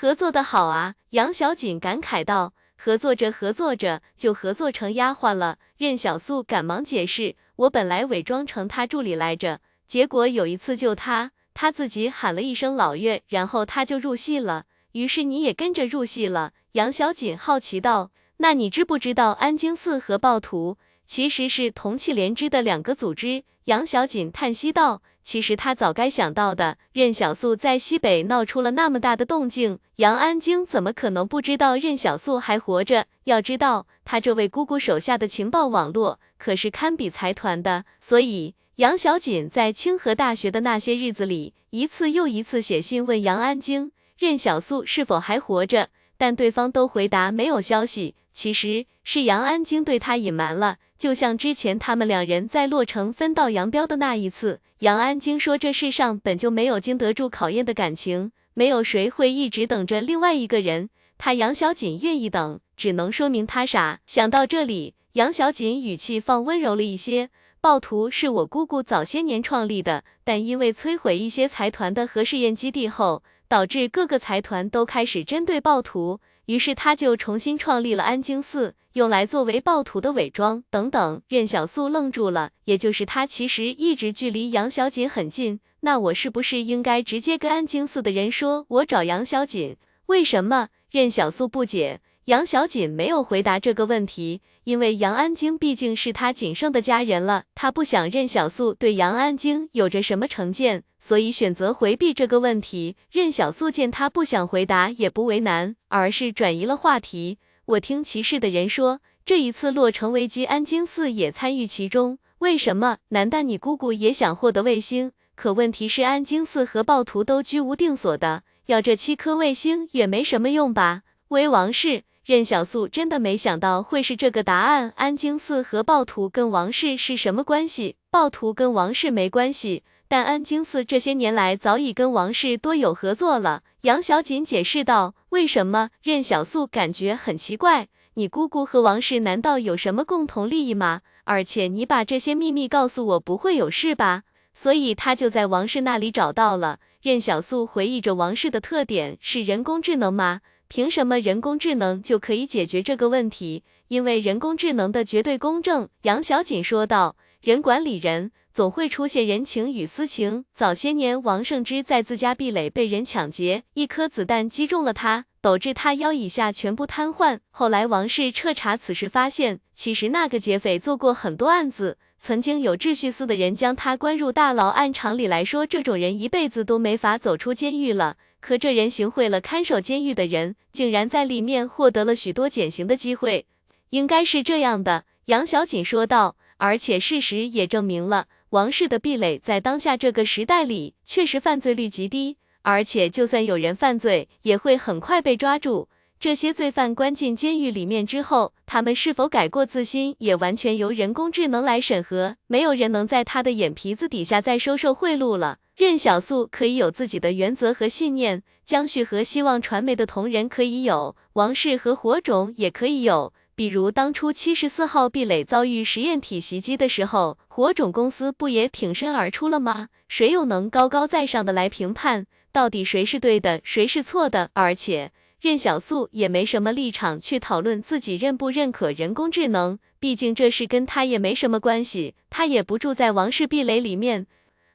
合作的好啊！杨小锦感慨道。合作着合作着就合作成丫鬟了。任小素赶忙解释，我本来伪装成他助理来着，结果有一次救他，他自己喊了一声老岳，然后他就入戏了。于是你也跟着入戏了。杨小锦好奇道，那你知不知道安京寺和暴徒其实是同气连枝的两个组织？杨小锦叹息道。其实他早该想到的，任小素在西北闹出了那么大的动静，杨安京怎么可能不知道任小素还活着？要知道，他这位姑姑手下的情报网络可是堪比财团的。所以，杨小锦在清河大学的那些日子里，一次又一次写信问杨安京，任小素是否还活着，但对方都回答没有消息。其实是杨安京对他隐瞒了，就像之前他们两人在洛城分道扬镳的那一次。杨安京说：“这世上本就没有经得住考验的感情，没有谁会一直等着另外一个人。他杨小锦愿意等，只能说明他傻。”想到这里，杨小锦语气放温柔了一些。暴徒是我姑姑早些年创立的，但因为摧毁一些财团的核试验基地后，导致各个财团都开始针对暴徒。于是他就重新创立了安京寺，用来作为暴徒的伪装等等。任小素愣住了，也就是他其实一直距离杨小锦很近。那我是不是应该直接跟安京寺的人说，我找杨小锦？为什么？任小素不解。杨小锦没有回答这个问题，因为杨安京毕竟是他仅剩的家人了，他不想任小素对杨安京有着什么成见，所以选择回避这个问题。任小素见他不想回答，也不为难，而是转移了话题。我听骑士的人说，这一次洛城危机，安京寺也参与其中，为什么？难道你姑姑也想获得卫星？可问题是，安京寺和暴徒都居无定所的，要这七颗卫星也没什么用吧？威王氏。任小素真的没想到会是这个答案。安京寺和暴徒跟王氏是什么关系？暴徒跟王氏没关系，但安京寺这些年来早已跟王氏多有合作了。杨小锦解释道：“为什么？”任小素感觉很奇怪，你姑姑和王氏难道有什么共同利益吗？而且你把这些秘密告诉我，不会有事吧？所以他就在王氏那里找到了。任小素回忆着王氏的特点是人工智能吗？凭什么人工智能就可以解决这个问题？因为人工智能的绝对公正。杨小锦说道：“人管理人，总会出现人情与私情。早些年，王胜之在自家壁垒被人抢劫，一颗子弹击中了他，导致他腰以下全部瘫痪。后来王氏彻查此事，发现其实那个劫匪做过很多案子，曾经有秩序司的人将他关入大牢。按常理来说，这种人一辈子都没法走出监狱了。可这人行贿了看守监狱的人，竟然在里面获得了许多减刑的机会。应该是这样的，杨小锦说道。而且事实也证明了，王氏的壁垒在当下这个时代里确实犯罪率极低。而且，就算有人犯罪，也会很快被抓住。这些罪犯关进监狱里面之后，他们是否改过自新，也完全由人工智能来审核。没有人能在他的眼皮子底下再收受贿赂了。任小素可以有自己的原则和信念，江旭和希望传媒的同仁可以有，王氏和火种也可以有。比如当初七十四号壁垒遭遇实验体袭击的时候，火种公司不也挺身而出了吗？谁又能高高在上的来评判？到底谁是对的，谁是错的？而且任小素也没什么立场去讨论自己认不认可人工智能，毕竟这事跟他也没什么关系，他也不住在王氏壁垒里面。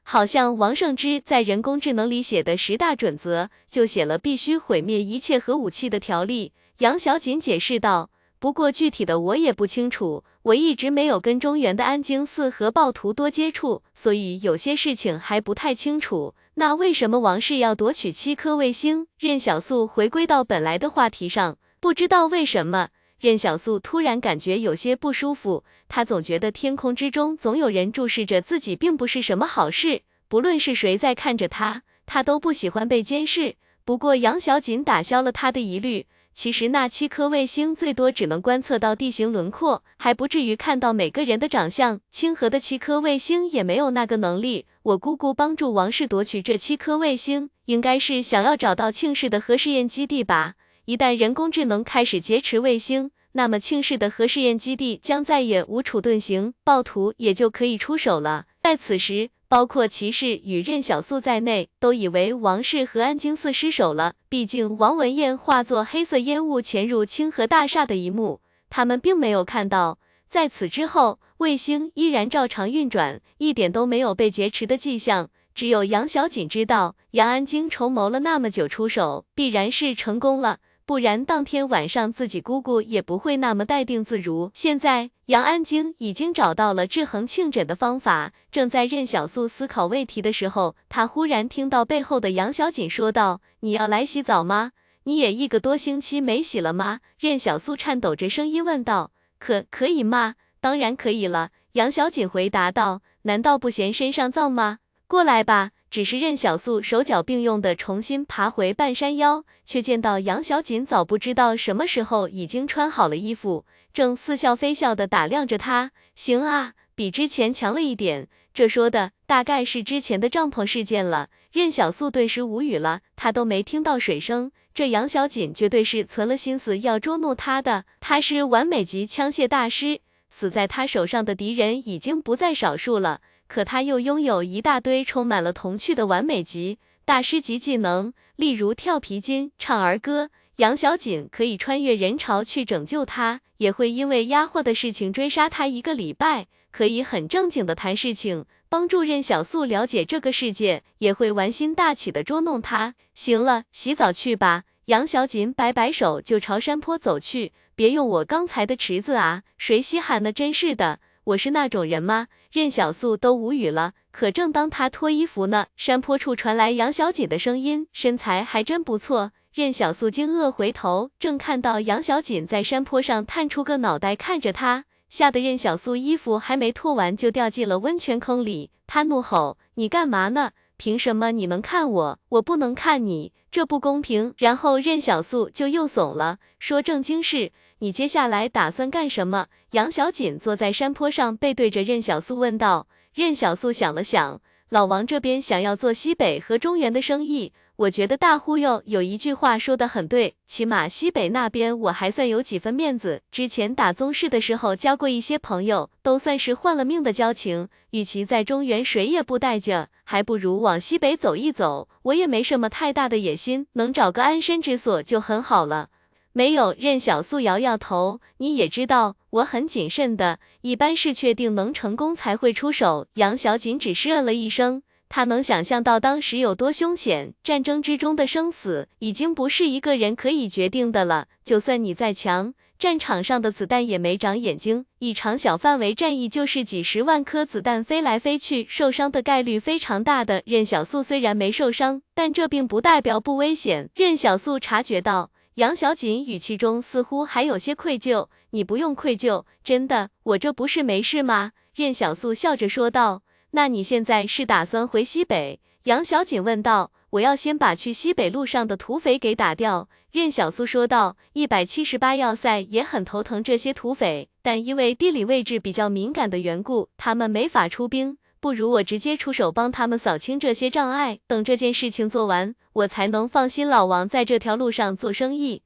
好像王胜之在人工智能里写的十大准则，就写了必须毁灭一切核武器的条例。杨小锦解释道。不过具体的我也不清楚，我一直没有跟中原的安京寺和暴徒多接触，所以有些事情还不太清楚。那为什么王氏要夺取七颗卫星？任小素回归到本来的话题上，不知道为什么，任小素突然感觉有些不舒服。他总觉得天空之中总有人注视着自己，并不是什么好事。不论是谁在看着他，他都不喜欢被监视。不过杨小锦打消了他的疑虑。其实那七颗卫星最多只能观测到地形轮廓还不至于看到每个人的长相。清河的七颗卫星也没有那个能力。我姑姑帮助王氏夺取这七颗卫星，应该是想要找到庆氏的核试验基地吧？一旦人工智能开始劫持卫星，那么庆氏的核试验基地将再也无处遁形，暴徒也就可以出手了。在此时。包括骑士与任小素在内，都以为王氏和安京寺失守了。毕竟王文艳化作黑色烟雾潜入清河大厦的一幕，他们并没有看到。在此之后，卫星依然照常运转，一点都没有被劫持的迹象。只有杨小锦知道，杨安京筹谋了那么久出手，必然是成功了。不然当天晚上自己姑姑也不会那么淡定自如。现在杨安京已经找到了制衡庆枕的方法，正在任小素思考问题的时候，他忽然听到背后的杨小锦说道：“你要来洗澡吗？你也一个多星期没洗了吗？”任小素颤抖着声音问道：“可可以吗？当然可以了。”杨小锦回答道：“难道不嫌身上脏吗？过来吧。”只是任小素手脚并用的重新爬回半山腰，却见到杨小锦早不知道什么时候已经穿好了衣服，正似笑非笑的打量着他。行啊，比之前强了一点。这说的大概是之前的帐篷事件了。任小素顿时无语了，他都没听到水声，这杨小锦绝对是存了心思要捉弄他的。他是完美级枪械大师，死在他手上的敌人已经不在少数了。可他又拥有一大堆充满了童趣的完美级大师级技能，例如跳皮筋、唱儿歌。杨小锦可以穿越人潮去拯救他，也会因为压货的事情追杀他一个礼拜。可以很正经的谈事情，帮助任小素了解这个世界，也会玩心大起的捉弄他。行了，洗澡去吧。杨小锦摆摆手就朝山坡走去。别用我刚才的池子啊，谁稀罕呢？真是的。我是那种人吗？任小素都无语了。可正当她脱衣服呢，山坡处传来杨小锦的声音，身材还真不错。任小素惊愕回头，正看到杨小锦在山坡上探出个脑袋看着她，吓得任小素衣服还没脱完就掉进了温泉坑里。她怒吼：“你干嘛呢？凭什么你能看我，我不能看你？这不公平！”然后任小素就又怂了，说正经事。你接下来打算干什么？杨小锦坐在山坡上，背对着任小素问道。任小素想了想，老王这边想要做西北和中原的生意，我觉得大忽悠有一句话说的很对，起码西北那边我还算有几分面子。之前打宗室的时候交过一些朋友，都算是换了命的交情。与其在中原谁也不待见，还不如往西北走一走。我也没什么太大的野心，能找个安身之所就很好了。没有，任小素摇摇头。你也知道，我很谨慎的，一般是确定能成功才会出手。杨小锦只是嗯了一声，他能想象到当时有多凶险。战争之中的生死，已经不是一个人可以决定的了。就算你再强，战场上的子弹也没长眼睛。一场小范围战役就是几十万颗子弹飞来飞去，受伤的概率非常大的。任小素虽然没受伤，但这并不代表不危险。任小素察觉到。杨小锦语气中似乎还有些愧疚，你不用愧疚，真的，我这不是没事吗？任小素笑着说道。那你现在是打算回西北？杨小锦问道。我要先把去西北路上的土匪给打掉。任小素说道。一百七十八要塞也很头疼这些土匪，但因为地理位置比较敏感的缘故，他们没法出兵。不如我直接出手帮他们扫清这些障碍，等这件事情做完，我才能放心老王在这条路上做生意。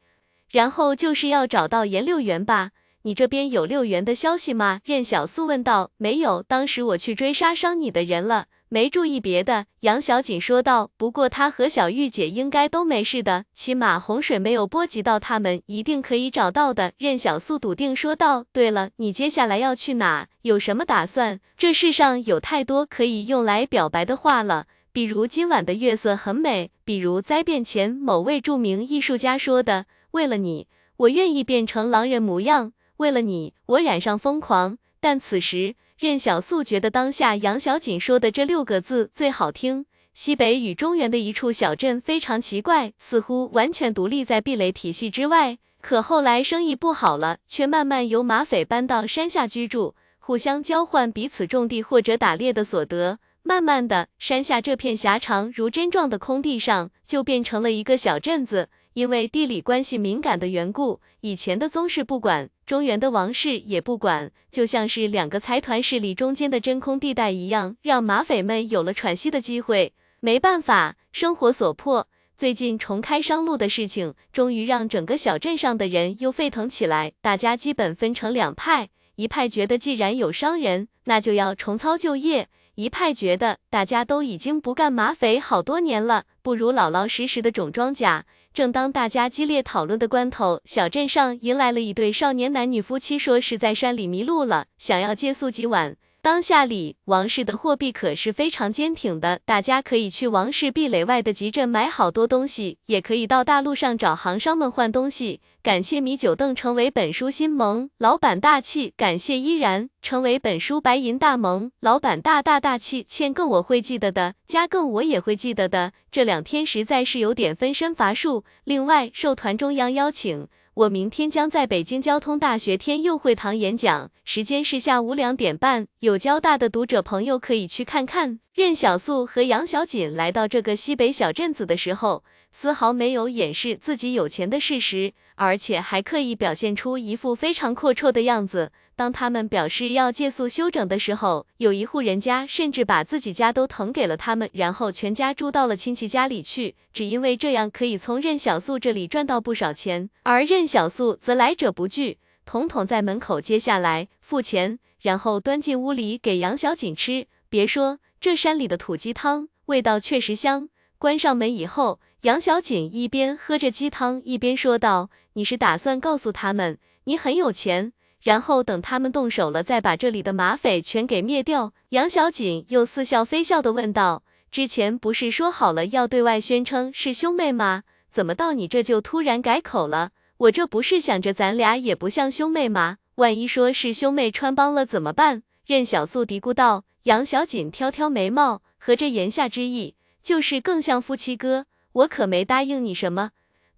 然后就是要找到严六元吧？你这边有六元的消息吗？任小素问道。没有，当时我去追杀伤你的人了。没注意别的，杨小锦说道。不过她和小玉姐应该都没事的，起码洪水没有波及到他们，一定可以找到的。任小素笃定说道。对了，你接下来要去哪？有什么打算？这世上有太多可以用来表白的话了，比如今晚的月色很美，比如灾变前某位著名艺术家说的，为了你，我愿意变成狼人模样，为了你，我染上疯狂。但此时。任小素觉得当下杨小锦说的这六个字最好听。西北与中原的一处小镇非常奇怪，似乎完全独立在壁垒体系之外。可后来生意不好了，却慢慢由马匪搬到山下居住，互相交换彼此种地或者打猎的所得。慢慢的，山下这片狭长如针状的空地上就变成了一个小镇子。因为地理关系敏感的缘故，以前的宗室不管，中原的王室也不管，就像是两个财团势力中间的真空地带一样，让马匪们有了喘息的机会。没办法，生活所迫，最近重开商路的事情，终于让整个小镇上的人又沸腾起来。大家基本分成两派，一派觉得既然有商人，那就要重操旧业；一派觉得大家都已经不干马匪好多年了，不如老老实实的种庄稼。正当大家激烈讨论的关头，小镇上迎来了一对少年男女夫妻，说是在山里迷路了，想要借宿几晚。当下里王氏的货币可是非常坚挺的，大家可以去王氏壁垒外的集镇买好多东西，也可以到大路上找行商们换东西。感谢米酒邓成为本书新盟老板大气，感谢依然成为本书白银大盟老板大大大气。欠更我会记得的，加更我也会记得的。这两天实在是有点分身乏术。另外，受团中央邀请。我明天将在北京交通大学天佑会堂演讲，时间是下午两点半，有交大的读者朋友可以去看看。任小素和杨小锦来到这个西北小镇子的时候，丝毫没有掩饰自己有钱的事实，而且还刻意表现出一副非常阔绰的样子。当他们表示要借宿休整的时候，有一户人家甚至把自己家都腾给了他们，然后全家住到了亲戚家里去，只因为这样可以从任小素这里赚到不少钱。而任小素则来者不拒，统统在门口接下来付钱，然后端进屋里给杨小锦吃。别说这山里的土鸡汤味道确实香。关上门以后，杨小锦一边喝着鸡汤，一边说道：“你是打算告诉他们你很有钱？”然后等他们动手了，再把这里的马匪全给灭掉。杨小锦又似笑非笑的问道：“之前不是说好了要对外宣称是兄妹吗？怎么到你这就突然改口了？我这不是想着咱俩也不像兄妹吗？万一说是兄妹穿帮了怎么办？”任小素嘀咕道。杨小锦挑挑眉毛，合着言下之意就是更像夫妻哥。我可没答应你什么。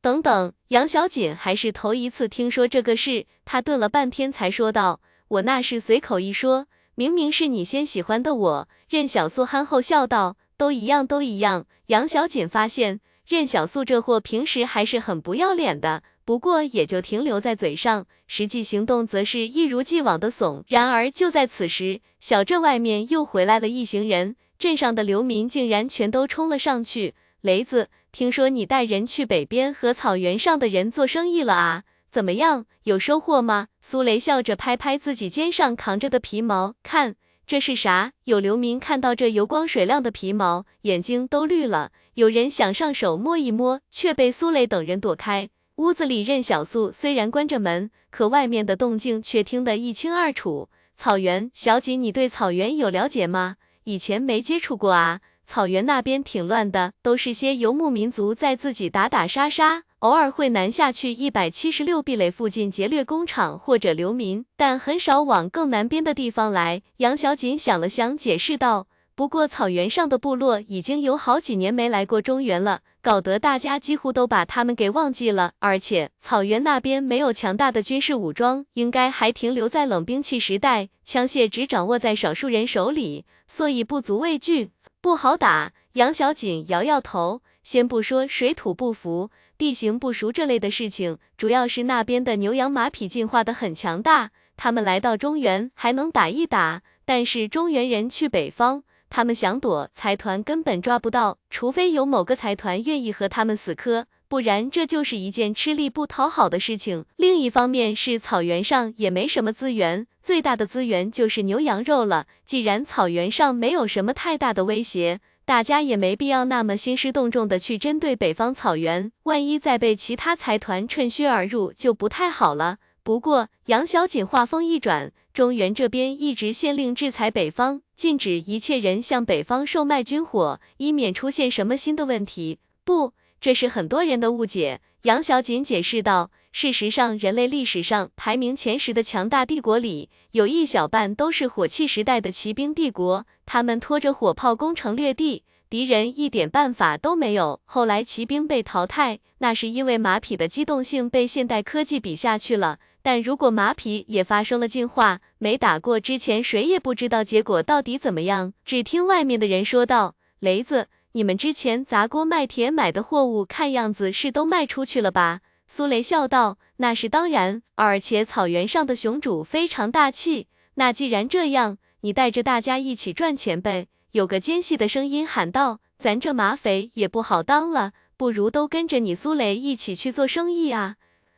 等等，杨小锦还是头一次听说这个事，他顿了半天才说道：“我那是随口一说，明明是你先喜欢的我。”任小素憨厚笑道：“都一样，都一样。”杨小锦发现任小素这货平时还是很不要脸的，不过也就停留在嘴上，实际行动则是一如既往的怂。然而就在此时，小镇外面又回来了一行人，镇上的流民竟然全都冲了上去。雷子。听说你带人去北边和草原上的人做生意了啊？怎么样，有收获吗？苏雷笑着拍拍自己肩上扛着的皮毛，看这是啥？有流民看到这油光水亮的皮毛，眼睛都绿了。有人想上手摸一摸，却被苏雷等人躲开。屋子里，任小素虽然关着门，可外面的动静却听得一清二楚。草原，小锦，你对草原有了解吗？以前没接触过啊。草原那边挺乱的，都是些游牧民族在自己打打杀杀，偶尔会南下去一百七十六壁垒附近劫掠工厂或者流民，但很少往更南边的地方来。杨小锦想了想，解释道。不过草原上的部落已经有好几年没来过中原了，搞得大家几乎都把他们给忘记了。而且草原那边没有强大的军事武装，应该还停留在冷兵器时代，枪械只掌握在少数人手里，所以不足畏惧，不好打。杨小锦摇摇头，先不说水土不服、地形不熟这类的事情，主要是那边的牛羊马匹进化的很强大，他们来到中原还能打一打，但是中原人去北方。他们想躲，财团根本抓不到，除非有某个财团愿意和他们死磕，不然这就是一件吃力不讨好的事情。另一方面是草原上也没什么资源，最大的资源就是牛羊肉了。既然草原上没有什么太大的威胁，大家也没必要那么兴师动众的去针对北方草原，万一再被其他财团趁虚而入，就不太好了。不过杨小锦话锋一转，中原这边一直限令制裁北方。禁止一切人向北方售卖军火，以免出现什么新的问题。不，这是很多人的误解。杨小锦解释道：“事实上，人类历史上排名前十的强大帝国里，有一小半都是火器时代的骑兵帝国。他们拖着火炮攻城略地，敌人一点办法都没有。后来骑兵被淘汰，那是因为马匹的机动性被现代科技比下去了。”但如果马匹也发生了进化，没打过之前，谁也不知道结果到底怎么样。只听外面的人说道：“雷子，你们之前砸锅卖铁买的货物，看样子是都卖出去了吧？”苏雷笑道：“那是当然，而且草原上的雄主非常大气。那既然这样，你带着大家一起赚钱呗。”有个尖细的声音喊道：“咱这马匪也不好当了，不如都跟着你苏雷一起去做生意啊。”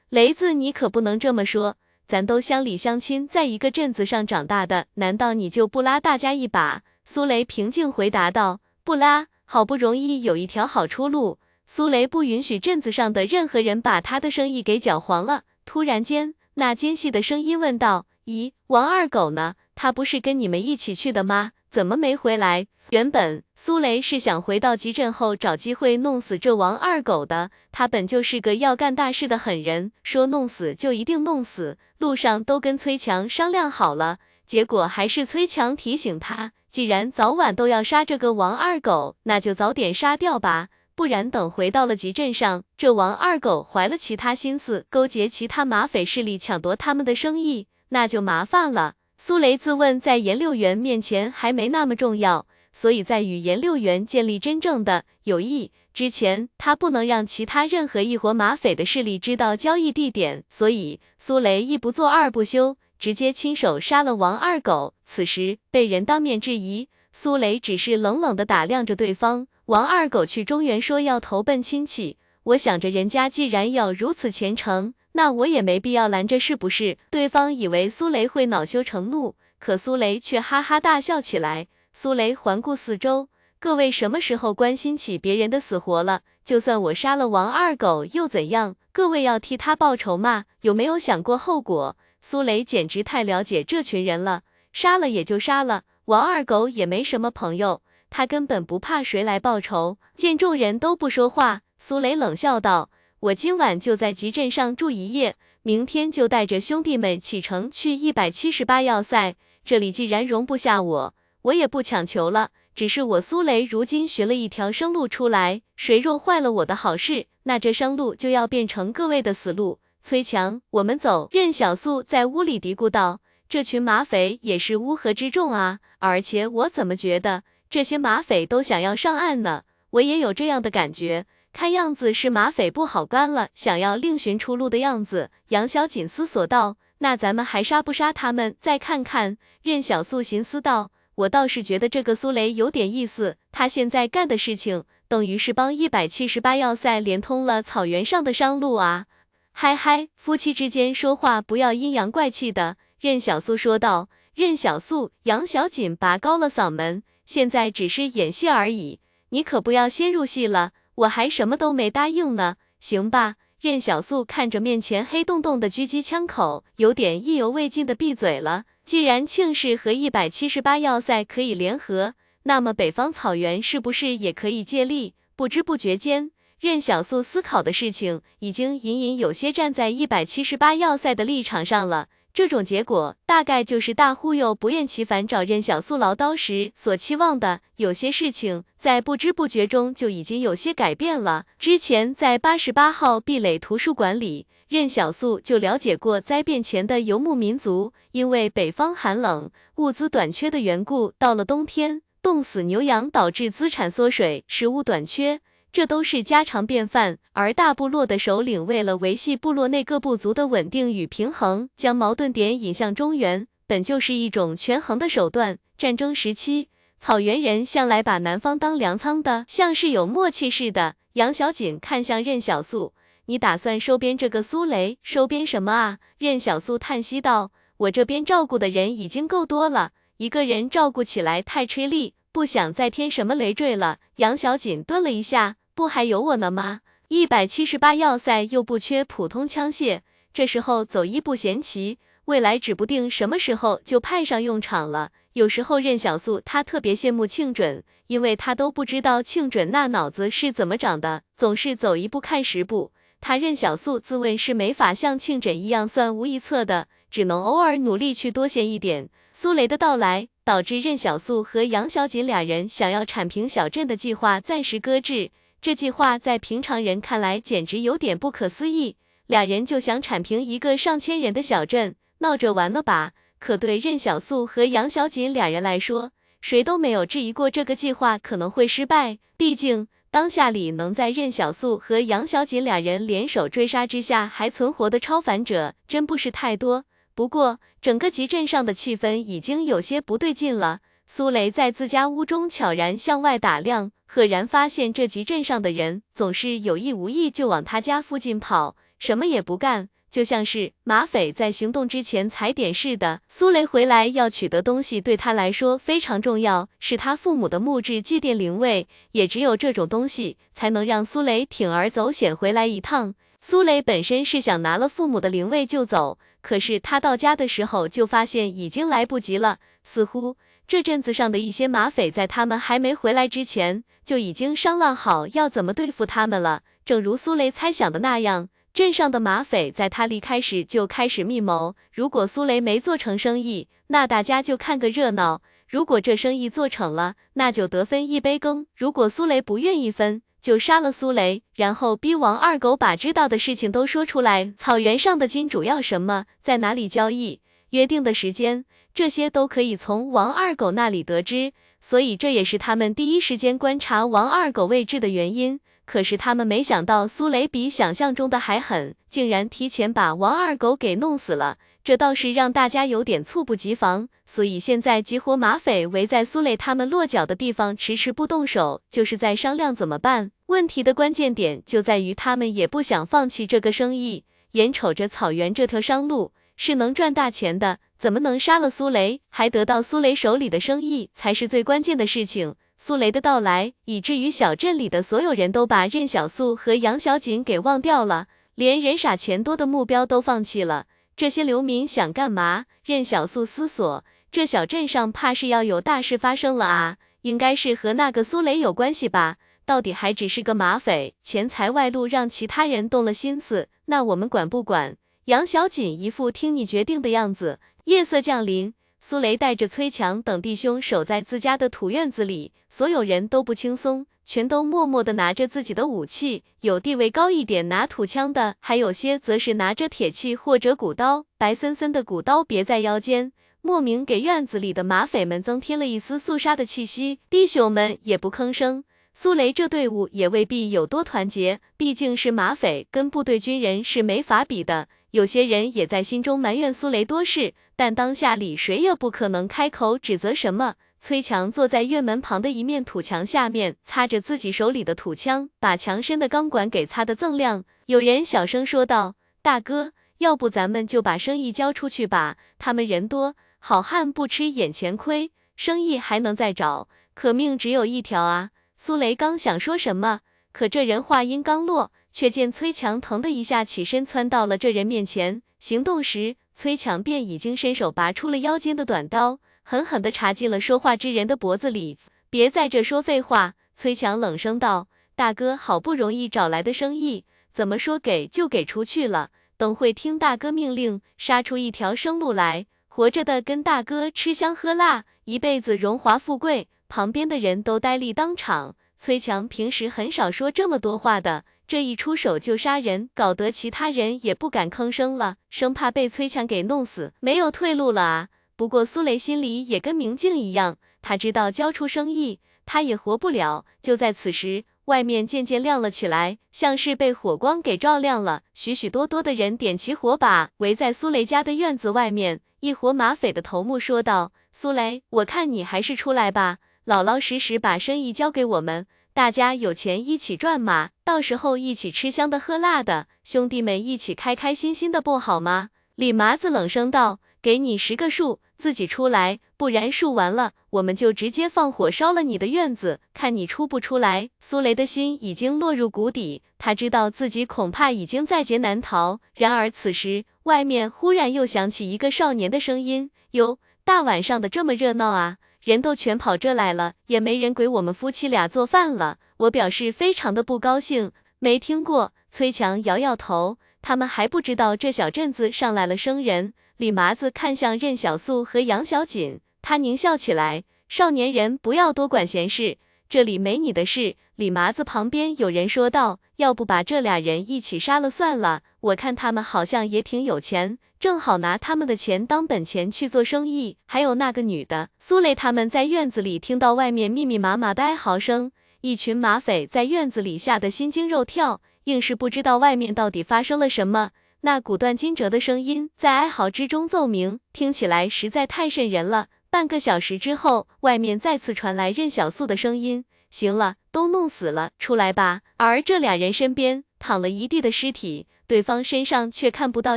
雷子，你可不能这么说，咱都乡里乡亲，在一个镇子上长大的，难道你就不拉大家一把？苏雷平静回答道：“不拉，好不容易有一条好出路，苏雷不允许镇子上的任何人把他的生意给搅黄了。”突然间，那尖细的声音问道：“咦，王二狗呢？他不是跟你们一起去的吗？怎么没回来？”原本苏雷是想回到集镇后找机会弄死这王二狗的，他本就是个要干大事的狠人，说弄死就一定弄死。路上都跟崔强商量好了，结果还是崔强提醒他，既然早晚都要杀这个王二狗，那就早点杀掉吧，不然等回到了集镇上，这王二狗怀了其他心思，勾结其他马匪势力抢夺他们的生意，那就麻烦了。苏雷自问在颜六元面前还没那么重要。所以在与颜六元建立真正的友谊之前，他不能让其他任何一伙马匪的势力知道交易地点。所以苏雷一不做二不休，直接亲手杀了王二狗。此时被人当面质疑，苏雷只是冷冷的打量着对方。王二狗去中原说要投奔亲戚，我想着人家既然要如此虔诚，那我也没必要拦着，是不是？对方以为苏雷会恼羞成怒，可苏雷却哈哈大笑起来。苏雷环顾四周，各位什么时候关心起别人的死活了？就算我杀了王二狗又怎样？各位要替他报仇吗？有没有想过后果？苏雷简直太了解这群人了，杀了也就杀了，王二狗也没什么朋友，他根本不怕谁来报仇。见众人都不说话，苏雷冷笑道：“我今晚就在集镇上住一夜，明天就带着兄弟们启程去一百七十八要塞。这里既然容不下我。”我也不强求了，只是我苏雷如今寻了一条生路出来，谁若坏了我的好事，那这生路就要变成各位的死路。崔强，我们走。任小素在屋里嘀咕道：“这群马匪也是乌合之众啊，而且我怎么觉得这些马匪都想要上岸呢？我也有这样的感觉，看样子是马匪不好干了，想要另寻出路的样子。”杨小锦思索道：“那咱们还杀不杀他们？再看看。”任小素寻思道。我倒是觉得这个苏雷有点意思，他现在干的事情等于是帮一百七十八要塞连通了草原上的商路啊！嗨嗨，夫妻之间说话不要阴阳怪气的。任小素说道。任小素，杨小锦拔高了嗓门，现在只是演戏而已，你可不要先入戏了，我还什么都没答应呢。行吧。任小素看着面前黑洞洞的狙击枪口，有点意犹未尽的闭嘴了。既然庆氏和一百七十八要塞可以联合，那么北方草原是不是也可以借力？不知不觉间，任小素思考的事情已经隐隐有些站在一百七十八要塞的立场上了。这种结果大概就是大忽悠不厌其烦找任小素唠叨时所期望的。有些事情在不知不觉中就已经有些改变了。之前在八十八号壁垒图书馆里，任小素就了解过灾变前的游牧民族，因为北方寒冷、物资短缺的缘故，到了冬天冻死牛羊，导致资产缩水、食物短缺。这都是家常便饭，而大部落的首领为了维系部落内各部族的稳定与平衡，将矛盾点引向中原，本就是一种权衡的手段。战争时期，草原人向来把南方当粮仓的，像是有默契似的。杨小锦看向任小素，你打算收编这个苏雷？收编什么啊？任小素叹息道，我这边照顾的人已经够多了，一个人照顾起来太吃力，不想再添什么累赘了。杨小锦顿了一下。不还有我呢吗？一百七十八要塞又不缺普通枪械，这时候走一步嫌棋，未来指不定什么时候就派上用场了。有时候任小素他特别羡慕庆准，因为他都不知道庆准那脑子是怎么长的，总是走一步看十步。他任小素自问是没法像庆准一样算无一策的，只能偶尔努力去多献一点。苏雷的到来，导致任小素和杨小锦俩人想要铲平小镇的计划暂时搁置。这计划在平常人看来简直有点不可思议，俩人就想铲平一个上千人的小镇，闹着玩了吧？可对任小素和杨小锦俩人来说，谁都没有质疑过这个计划可能会失败。毕竟当下里能在任小素和杨小锦俩人联手追杀之下还存活的超凡者，真不是太多。不过整个集镇上的气氛已经有些不对劲了。苏雷在自家屋中悄然向外打量，赫然发现这集镇上的人总是有意无意就往他家附近跑，什么也不干，就像是马匪在行动之前踩点似的。苏雷回来要取得东西，对他来说非常重要，是他父母的木质祭奠灵位，也只有这种东西才能让苏雷铤而走险回来一趟。苏雷本身是想拿了父母的灵位就走，可是他到家的时候就发现已经来不及了，似乎。这镇子上的一些马匪，在他们还没回来之前，就已经商量好要怎么对付他们了。正如苏雷猜想的那样，镇上的马匪在他离开时就开始密谋。如果苏雷没做成生意，那大家就看个热闹；如果这生意做成了，那就得分一杯羹。如果苏雷不愿意分，就杀了苏雷，然后逼王二狗把知道的事情都说出来。草原上的金主要什么，在哪里交易，约定的时间。这些都可以从王二狗那里得知，所以这也是他们第一时间观察王二狗位置的原因。可是他们没想到苏雷比想象中的还狠，竟然提前把王二狗给弄死了，这倒是让大家有点猝不及防。所以现在几伙马匪围在苏雷他们落脚的地方，迟迟不动手，就是在商量怎么办。问题的关键点就在于他们也不想放弃这个生意，眼瞅着草原这条商路是能赚大钱的。怎么能杀了苏雷，还得到苏雷手里的生意，才是最关键的事情。苏雷的到来，以至于小镇里的所有人都把任小素和杨小锦给忘掉了，连人傻钱多的目标都放弃了。这些流民想干嘛？任小素思索，这小镇上怕是要有大事发生了啊，应该是和那个苏雷有关系吧？到底还只是个马匪，钱财外露，让其他人动了心思，那我们管不管？杨小锦一副听你决定的样子。夜色降临，苏雷带着崔强等弟兄守在自家的土院子里，所有人都不轻松，全都默默地拿着自己的武器。有地位高一点拿土枪的，还有些则是拿着铁器或者古刀，白森森的古刀别在腰间，莫名给院子里的马匪们增添了一丝肃杀的气息。弟兄们也不吭声。苏雷这队伍也未必有多团结，毕竟是马匪，跟部队军人是没法比的。有些人也在心中埋怨苏雷多事，但当下里谁也不可能开口指责什么。崔强坐在院门旁的一面土墙下面，擦着自己手里的土枪，把墙身的钢管给擦得锃亮。有人小声说道：“大哥，要不咱们就把生意交出去吧？他们人多，好汉不吃眼前亏，生意还能再找。可命只有一条啊！”苏雷刚想说什么，可这人话音刚落。却见崔强腾的一下起身，窜到了这人面前。行动时，崔强便已经伸手拔出了腰间的短刀，狠狠地插进了说话之人的脖子里。别在这说废话。崔强冷声道：“大哥好不容易找来的生意，怎么说给就给出去了？等会听大哥命令，杀出一条生路来，活着的跟大哥吃香喝辣，一辈子荣华富贵。”旁边的人都呆立当场。崔强平时很少说这么多话的。这一出手就杀人，搞得其他人也不敢吭声了，生怕被崔强给弄死，没有退路了啊！不过苏雷心里也跟明镜一样，他知道交出生意，他也活不了。就在此时，外面渐渐亮了起来，像是被火光给照亮了，许许多多的人点起火把，围在苏雷家的院子外面。一伙马匪的头目说道：“苏雷，我看你还是出来吧，老老实实把生意交给我们。”大家有钱一起赚嘛，到时候一起吃香的喝辣的，兄弟们一起开开心心的不好吗？李麻子冷声道：“给你十个数，自己出来，不然数完了，我们就直接放火烧了你的院子，看你出不出来。”苏雷的心已经落入谷底，他知道自己恐怕已经在劫难逃。然而此时，外面忽然又响起一个少年的声音：“哟，大晚上的这么热闹啊！”人都全跑这来了，也没人给我们夫妻俩做饭了。我表示非常的不高兴。没听过？崔强摇摇头，他们还不知道这小镇子上来了生人。李麻子看向任小素和杨小锦，他狞笑起来：“少年人，不要多管闲事，这里没你的事。”李麻子旁边有人说道：“要不把这俩人一起杀了算了？我看他们好像也挺有钱。”正好拿他们的钱当本钱去做生意，还有那个女的苏雷，他们在院子里听到外面密密麻麻的哀嚎声，一群马匪在院子里吓得心惊肉跳，硬是不知道外面到底发生了什么。那骨断筋折的声音在哀嚎之中奏鸣，听起来实在太瘆人了。半个小时之后，外面再次传来任小素的声音：“行了，都弄死了，出来吧。”而这俩人身边躺了一地的尸体，对方身上却看不到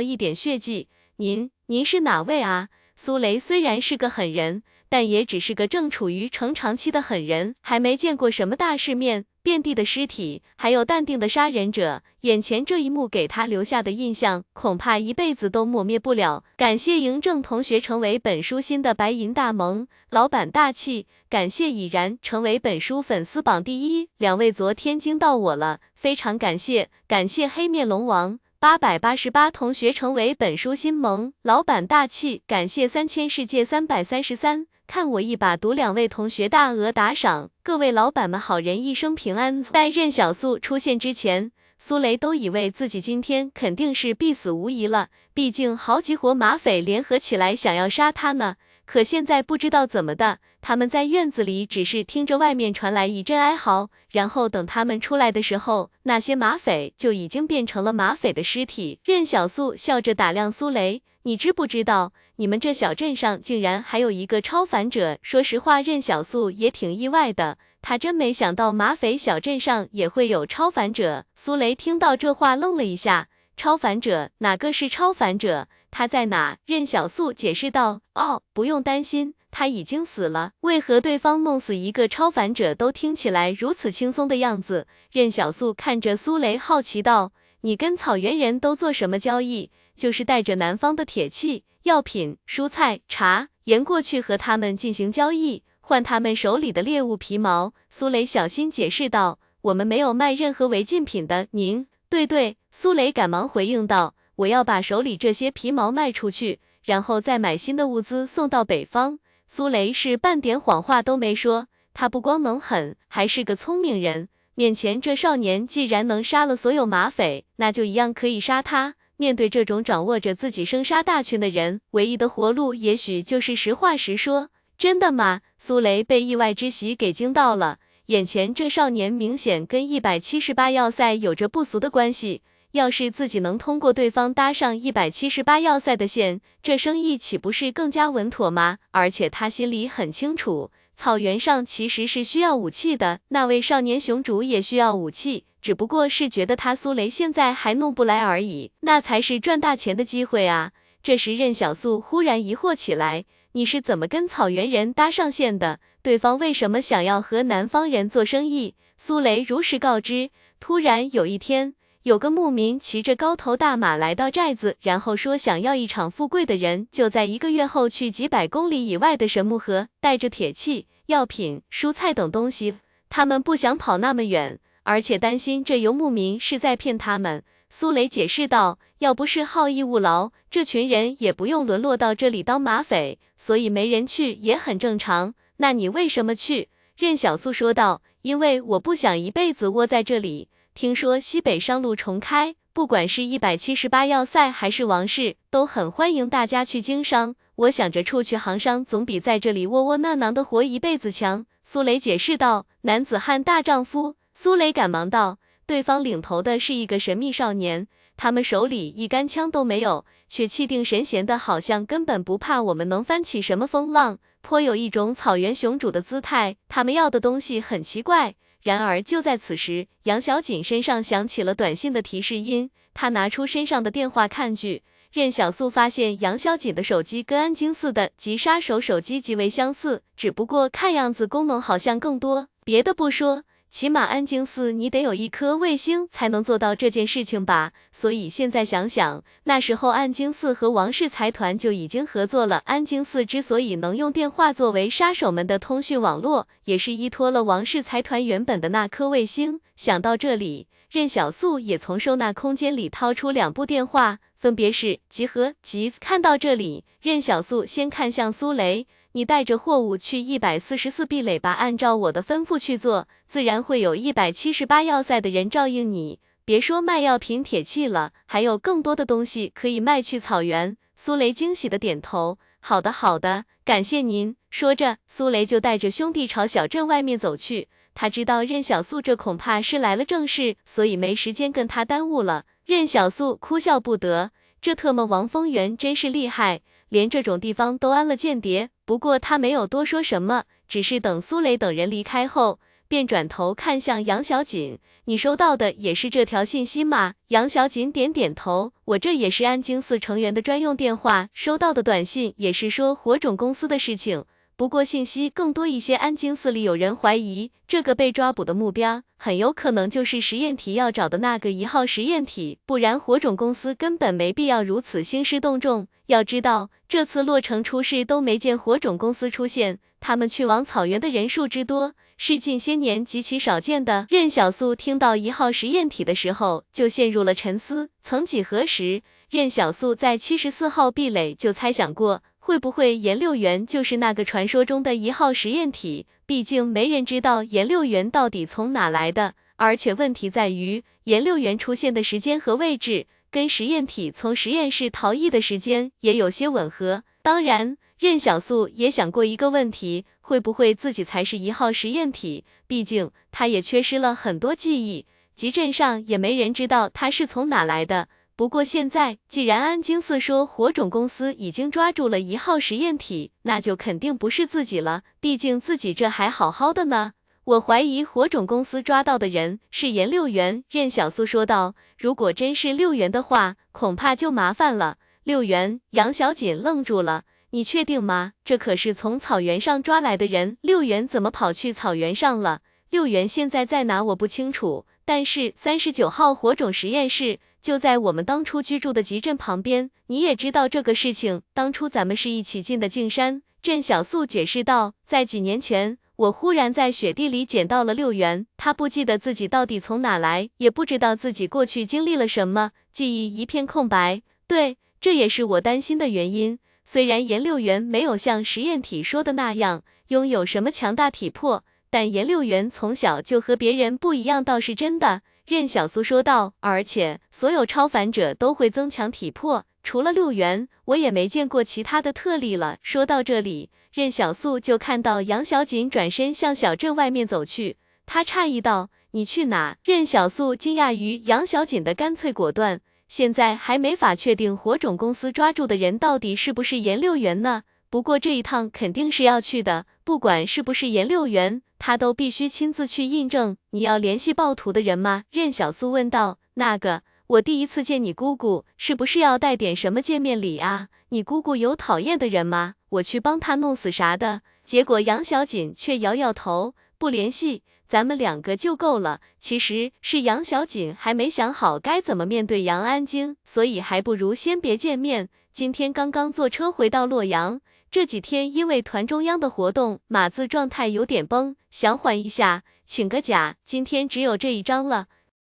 一点血迹。您，您是哪位啊？苏雷虽然是个狠人，但也只是个正处于成长期的狠人，还没见过什么大世面。遍地的尸体，还有淡定的杀人者，眼前这一幕给他留下的印象，恐怕一辈子都抹灭不了。感谢嬴政同学成为本书新的白银大盟，老板大气。感谢已然成为本书粉丝榜第一，两位昨天惊到我了，非常感谢。感谢黑面龙王。八百八十八同学成为本书新盟，老板大气，感谢三千世界三百三十三，看我一把毒两位同学大额打赏，各位老板们好人一生平安。在任小素出现之前，苏雷都以为自己今天肯定是必死无疑了，毕竟好几伙马匪联合起来想要杀他呢。可现在不知道怎么的，他们在院子里只是听着外面传来一阵哀嚎，然后等他们出来的时候，那些马匪就已经变成了马匪的尸体。任小素笑着打量苏雷，你知不知道，你们这小镇上竟然还有一个超凡者？说实话，任小素也挺意外的，他真没想到马匪小镇上也会有超凡者。苏雷听到这话愣了一下，超凡者？哪个是超凡者？他在哪？任小素解释道：“哦，不用担心，他已经死了。为何对方弄死一个超凡者都听起来如此轻松的样子？”任小素看着苏雷，好奇道：“你跟草原人都做什么交易？就是带着南方的铁器、药品、蔬菜、茶盐过去和他们进行交易，换他们手里的猎物皮毛。”苏雷小心解释道：“我们没有卖任何违禁品的。”您对对，苏雷赶忙回应道。我要把手里这些皮毛卖出去，然后再买新的物资送到北方。苏雷是半点谎话都没说，他不光能狠，还是个聪明人。面前这少年既然能杀了所有马匪，那就一样可以杀他。面对这种掌握着自己生杀大权的人，唯一的活路也许就是实话实说。真的吗？苏雷被意外之喜给惊到了，眼前这少年明显跟一百七十八要塞有着不俗的关系。要是自己能通过对方搭上一百七十八要塞的线，这生意岂不是更加稳妥吗？而且他心里很清楚，草原上其实是需要武器的，那位少年雄主也需要武器，只不过是觉得他苏雷现在还弄不来而已，那才是赚大钱的机会啊！这时任小素忽然疑惑起来，你是怎么跟草原人搭上线的？对方为什么想要和南方人做生意？苏雷如实告知。突然有一天。有个牧民骑着高头大马来到寨子，然后说想要一场富贵的人，就在一个月后去几百公里以外的神木河，带着铁器、药品、蔬菜等东西。他们不想跑那么远，而且担心这游牧民是在骗他们。苏雷解释道：“要不是好逸恶劳，这群人也不用沦落到这里当马匪，所以没人去也很正常。那你为什么去？”任小素说道：“因为我不想一辈子窝在这里。听说西北商路重开，不管是一百七十八要塞还是王室，都很欢迎大家去经商。我想着出去行商，总比在这里窝窝囊囊的活一辈子强。”苏雷解释道：“男子汉大丈夫。”苏雷赶忙道。对方领头的是一个神秘少年，他们手里一杆枪都没有，却气定神闲的，好像根本不怕我们能翻起什么风浪，颇有一种草原雄主的姿态。他们要的东西很奇怪。然而就在此时，杨小锦身上响起了短信的提示音，她拿出身上的电话看去，任小素发现杨小锦的手机跟安京似的及杀手手机极为相似，只不过看样子功能好像更多。别的不说。起码安京寺你得有一颗卫星才能做到这件事情吧？所以现在想想，那时候安京寺和王氏财团就已经合作了。安京寺之所以能用电话作为杀手们的通讯网络，也是依托了王氏财团原本的那颗卫星。想到这里，任小素也从收纳空间里掏出两部电话，分别是集合集。看到这里，任小素先看向苏雷。你带着货物去一百四十四壁垒吧，按照我的吩咐去做，自然会有一百七十八要塞的人照应你。别说卖药品、铁器了，还有更多的东西可以卖去草原。苏雷惊喜的点头，好的，好的，感谢您。说着，苏雷就带着兄弟朝小镇外面走去。他知道任小素这恐怕是来了正事，所以没时间跟他耽误了。任小素哭笑不得，这特么王丰源真是厉害。连这种地方都安了间谍，不过他没有多说什么，只是等苏雷等人离开后，便转头看向杨小锦：“你收到的也是这条信息吗？”杨小锦点点头：“我这也是安京寺成员的专用电话，收到的短信也是说火种公司的事情。”不过信息更多一些，安京寺里有人怀疑，这个被抓捕的目标很有可能就是实验体要找的那个一号实验体，不然火种公司根本没必要如此兴师动众。要知道，这次洛城出事都没见火种公司出现，他们去往草原的人数之多，是近些年极其少见的。任小素听到一号实验体的时候，就陷入了沉思。曾几何时，任小素在七十四号壁垒就猜想过。会不会颜六元就是那个传说中的一号实验体？毕竟没人知道颜六元到底从哪来的，而且问题在于颜六元出现的时间和位置跟实验体从实验室逃逸的时间也有些吻合。当然，任小素也想过一个问题，会不会自己才是一号实验体？毕竟他也缺失了很多记忆，集镇上也没人知道他是从哪来的。不过现在，既然安京四说火种公司已经抓住了一号实验体，那就肯定不是自己了。毕竟自己这还好好的呢。我怀疑火种公司抓到的人是严六元。任小素说道：“如果真是六元的话，恐怕就麻烦了。”六元，杨小锦愣住了。你确定吗？这可是从草原上抓来的人，六元怎么跑去草原上了？六元现在在哪？我不清楚。但是三十九号火种实验室。就在我们当初居住的集镇旁边，你也知道这个事情。当初咱们是一起进的径山。镇小素解释道，在几年前，我忽然在雪地里捡到了六元。他不记得自己到底从哪来，也不知道自己过去经历了什么，记忆一片空白。对，这也是我担心的原因。虽然颜六元没有像实验体说的那样拥有什么强大体魄，但颜六元从小就和别人不一样，倒是真的。任小苏说道，而且所有超凡者都会增强体魄，除了六元，我也没见过其他的特例了。说到这里，任小素就看到杨小锦转身向小镇外面走去，他诧异道：“你去哪？”任小素惊讶于杨小锦的干脆果断，现在还没法确定火种公司抓住的人到底是不是颜六元呢。不过这一趟肯定是要去的，不管是不是颜六元。他都必须亲自去印证。你要联系暴徒的人吗？任小素问道。那个，我第一次见你姑姑，是不是要带点什么见面礼啊？你姑姑有讨厌的人吗？我去帮她弄死啥的。结果杨小锦却摇摇头，不联系，咱们两个就够了。其实是杨小锦还没想好该怎么面对杨安京，所以还不如先别见面。今天刚刚坐车回到洛阳。这几天因为团中央的活动，码字状态有点崩，想缓一下，请个假，今天只有这一张了。